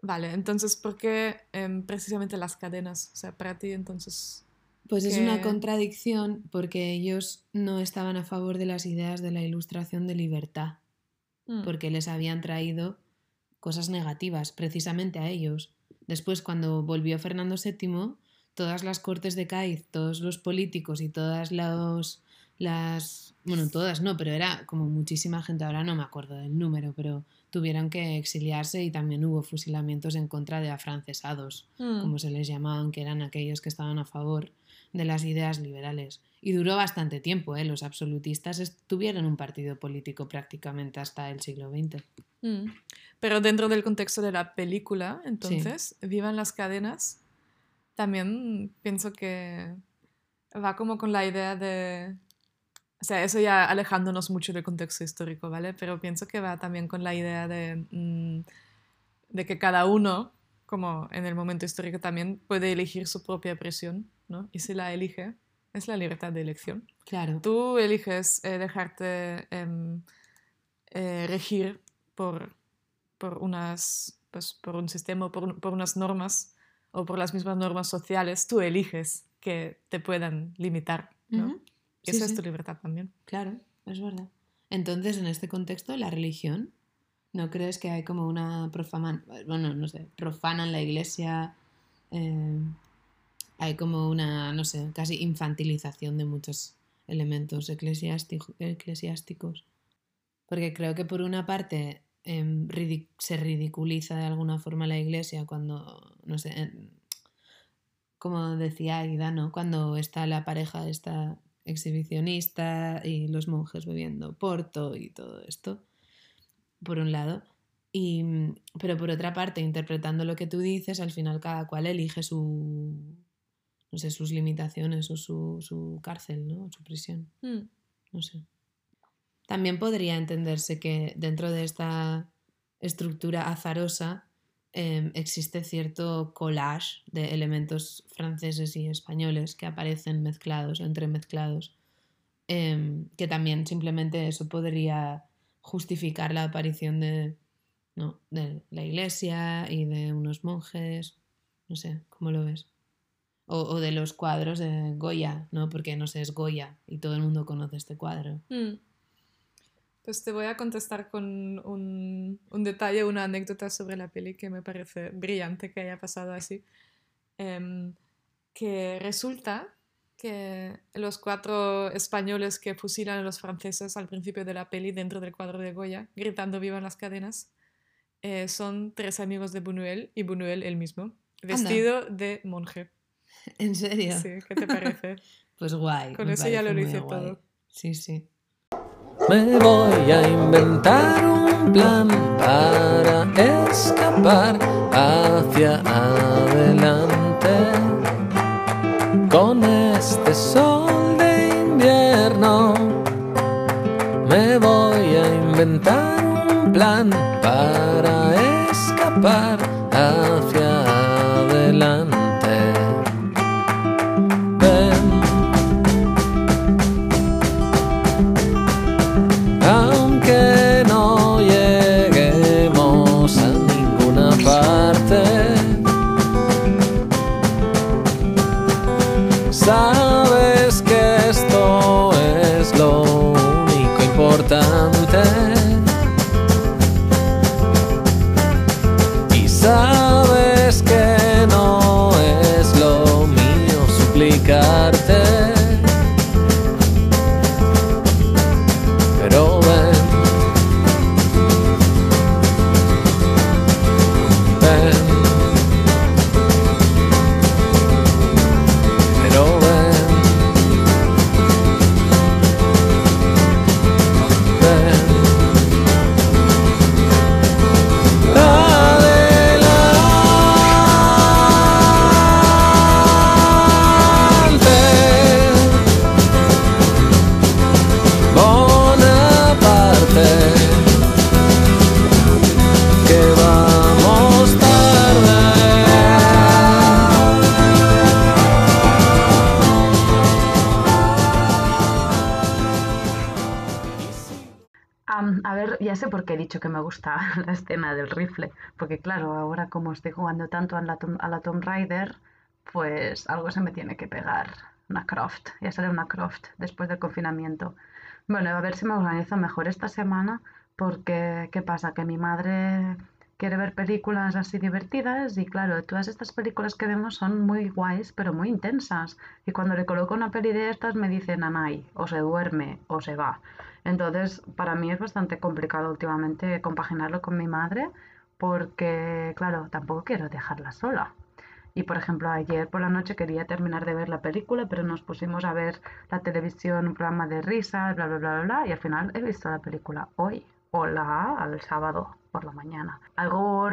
B: Vale, entonces, ¿por qué em, precisamente las cadenas? O sea, para ti, entonces...
A: Pues es una contradicción porque ellos no estaban a favor de las ideas de la ilustración de libertad,
B: Mm.
A: porque les habían traído cosas negativas precisamente a ellos. Después, cuando volvió Fernando VII, todas las cortes de Cádiz, todos los políticos y todas los, las... Bueno, todas no, pero era como muchísima gente, ahora no me acuerdo del número, pero tuvieron que exiliarse y también hubo fusilamientos en contra de afrancesados,
B: Mm.
A: como se les llamaban, que eran aquellos que estaban a favor de las ideas liberales. Y duró bastante tiempo, ¿eh? los absolutistas tuvieron un partido político prácticamente hasta el siglo XX.
B: Mm. Pero dentro del contexto de la película, entonces, Vivan las cadenas, también pienso que va como con la idea de... O sea, eso ya alejándonos mucho del contexto histórico, ¿vale? Pero pienso que va también con la idea de, mm, de que cada uno, como en el momento histórico también, puede elegir su propia presión, ¿no? Y si la elige, es la libertad de elección.
A: Claro.
B: Tú eliges eh, dejarte em, eh, regir por, por, unas, pues, por un sistema, o por, por unas normas o por las mismas normas sociales. Tú eliges que te puedan limitar, ¿no? Y
A: Sí,
B: Esa
A: sí.
B: es tu libertad también.
A: Claro, es verdad. Entonces, en este contexto, la religión, ¿no crees que hay como una profanan, bueno, no sé, profanan la iglesia? eh, hay como una, no sé, casi infantilización de muchos elementos eclesiástico- eclesiásticos. Porque creo que por una parte em, se ridiculiza de alguna forma la iglesia cuando, no sé, como decía Aida, ¿no? Cuando está la pareja esta exhibicionista y los monjes bebiendo porto y todo esto, por un lado. Y, pero por otra parte, interpretando lo que tú dices, al final cada cual elige su, no sé, sus limitaciones o su, su cárcel, ¿no? Su prisión.
B: Mm.
A: No sé. También podría entenderse que dentro de esta estructura azarosa, eh, existe cierto collage de elementos franceses y españoles que aparecen mezclados o entremezclados, em, que también simplemente eso podría justificar la aparición de, ¿no? de la iglesia y de unos monjes, no sé, ¿cómo lo ves? O, o de los cuadros de Goya, ¿no? Porque no sé, es Goya y todo el mundo conoce este cuadro.
B: Mm. Pues te voy a contestar con un, un detalle, una anécdota sobre la peli que me parece brillante que haya pasado así. Em, que resulta que los cuatro españoles que fusilan a los franceses al principio de la peli dentro del cuadro de Goya, gritando vivan las cadenas, eh, son tres amigos de Buñuel y Buñuel el mismo, vestido de monje.
A: ¿En serio?
B: Sí, ¿qué te parece?
A: Pues guay.
B: Con eso ya lo hice todo.
A: Sí, sí.
M: Me voy a inventar un plan para escapar hacia adelante. Con este sol de invierno me voy a inventar un plan para escapar
F: como estoy jugando tanto a la, Tom- a la Tomb Raider, pues algo se me tiene que pegar, una Croft, ya sale una Croft después del confinamiento. Bueno, a ver si me organizo mejor esta semana, porque ¿qué pasa? Que mi madre quiere ver películas así divertidas y claro, todas estas películas que vemos son muy guays, pero muy intensas. Y cuando le coloco una peli de estas me dice nanay, o se duerme o se va. Entonces, para mí es bastante complicado últimamente compaginarlo con mi madre porque, claro, tampoco quiero dejarla sola. Y por ejemplo, ayer por la noche quería terminar de ver la película, pero nos pusimos a ver la televisión, un programa de risas, bla, bla, bla, bla, bla, y al final he visto la película hoy, o la al sábado por la mañana. Algo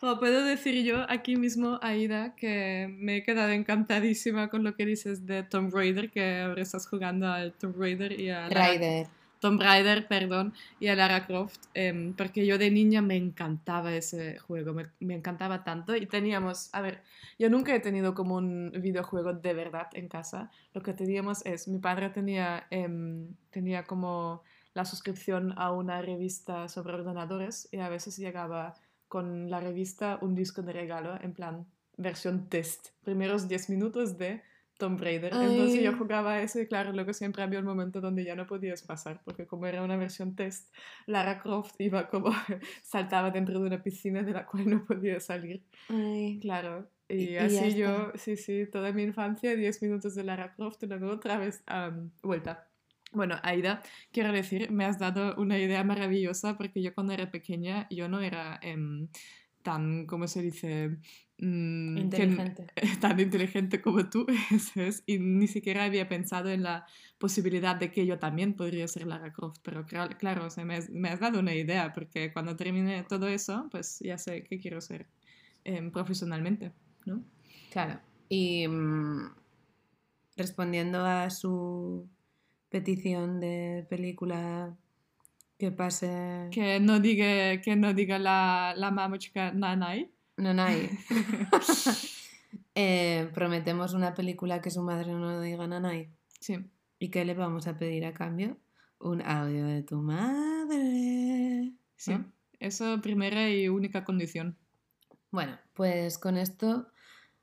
B: O puedo decir yo aquí mismo, Aida, que me he quedado encantadísima con lo que dices de Tomb Raider, que ahora estás jugando al Tomb Raider y a
A: Raider.
B: Tomb Raider, perdón, y a Lara Croft, em, porque yo de niña me encantaba ese juego, me, me encantaba tanto y teníamos, a ver, yo nunca he tenido como un videojuego de verdad en casa, lo que teníamos es, mi padre tenía, em, tenía como la suscripción a una revista sobre ordenadores y a veces llegaba con la revista un disco de regalo en plan versión test, primeros 10 minutos de Tomb Raider. Entonces yo
A: Ay.
B: jugaba a eso y claro, luego siempre había un momento donde ya no podías pasar, porque como era una versión test, Lara Croft iba como, saltaba dentro de una piscina de la cual no podía salir.
A: Ay.
B: Claro.
A: Y-
B: Y,
A: y
B: así
A: está.
B: yo, sí, sí, toda mi infancia, 10 minutos de Lara Croft y luego otra vez am, vuelta. Bueno, Aida, quiero decir, me has dado una idea maravillosa porque yo cuando era pequeña, yo no era em, tan, ¿cómo se dice? Mm, que-
A: Inteligente.
B: tan inteligente como tú, eso es, y ni siquiera había pensado en la posibilidad de que yo también podría ser Lara Croft, pero claro, o sea, me, has, me has dado una idea, porque cuando termine todo eso, pues ya sé qué quiero ser em, profesionalmente, ¿no?
A: Claro. Y mm, respondiendo a su petición de película Que pase...
B: Que no diga, que no diga la, la mamushka Nanay.
A: Eh, prometemos una película que su madre no diga Nanay.
B: Sí.
A: ¿Y qué le vamos a pedir a cambio? Un audio de tu madre.
B: Sí.
A: ¿no?
B: Eso primera y única condición.
A: Bueno, pues con esto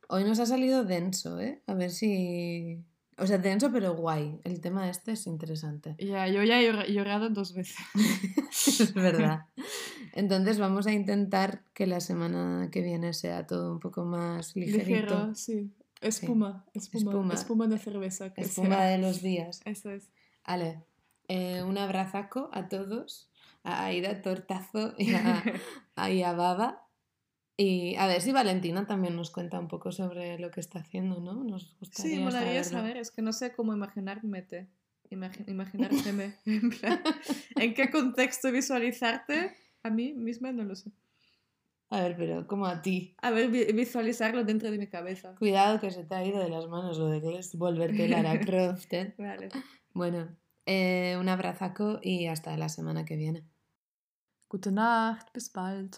A: hoy nos ha salido denso, ¿eh? A ver si... O sea, denso pero guay. El tema este es interesante.
B: Ya, yo ya he llora- llorado dos veces.
A: es verdad. Entonces vamos a intentar que la semana que viene sea todo un poco más ligerito.
B: Ligero, sí. Espuma, espuma,
A: Espuma.
B: espuma, de cerveza. que
A: Espuma
B: sea.
A: de los días.
B: Eso es.
A: Ale, eh, un abrazaco a todos, a Aida Tortazo y a, a- y a Baba. Y a ver si Valentina también nos cuenta un poco sobre lo que está haciendo, ¿no? Nos gustaría
B: Sí, molaría
A: saberlo.
B: saber, es que no sé cómo imaginarme. Imagi imaginárteme. en plan, ¿En qué contexto visualizarte? A mí misma no lo sé.
A: A ver, pero como a ti.
B: A ver, vi- visualizarlo dentro de mi cabeza.
A: Cuidado que se te ha ido de las manos lo de que es volverte Lara Croft. ¿eh?
B: Vale.
A: Bueno, eh, un abrazaco y hasta la semana que viene.
B: Gute Nacht, bis bald.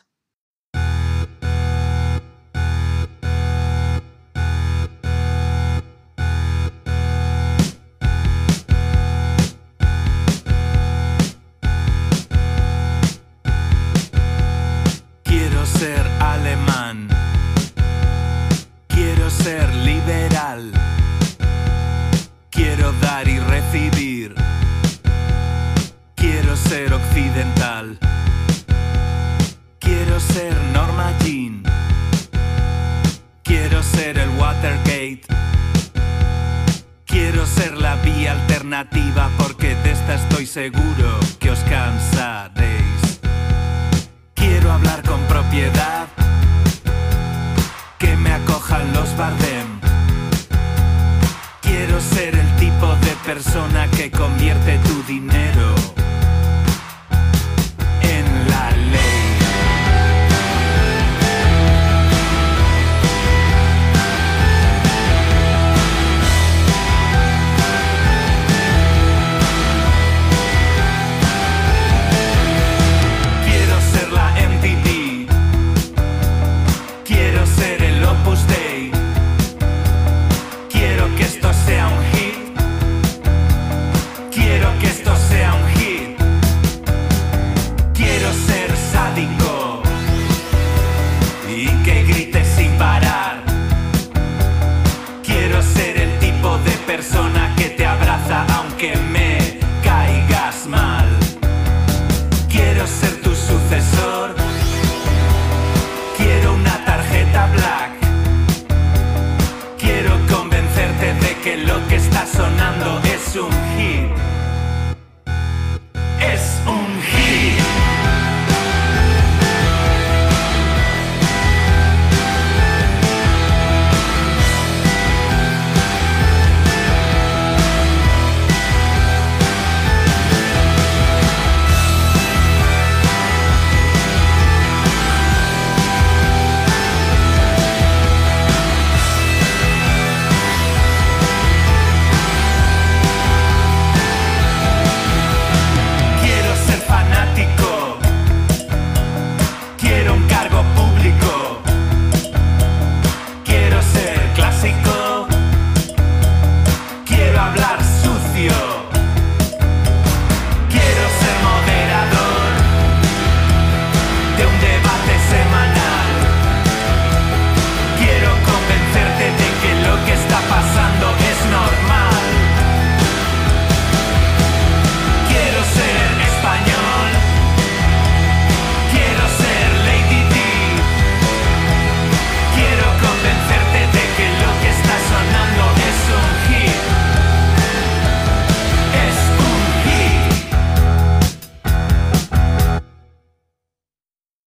N: Seguro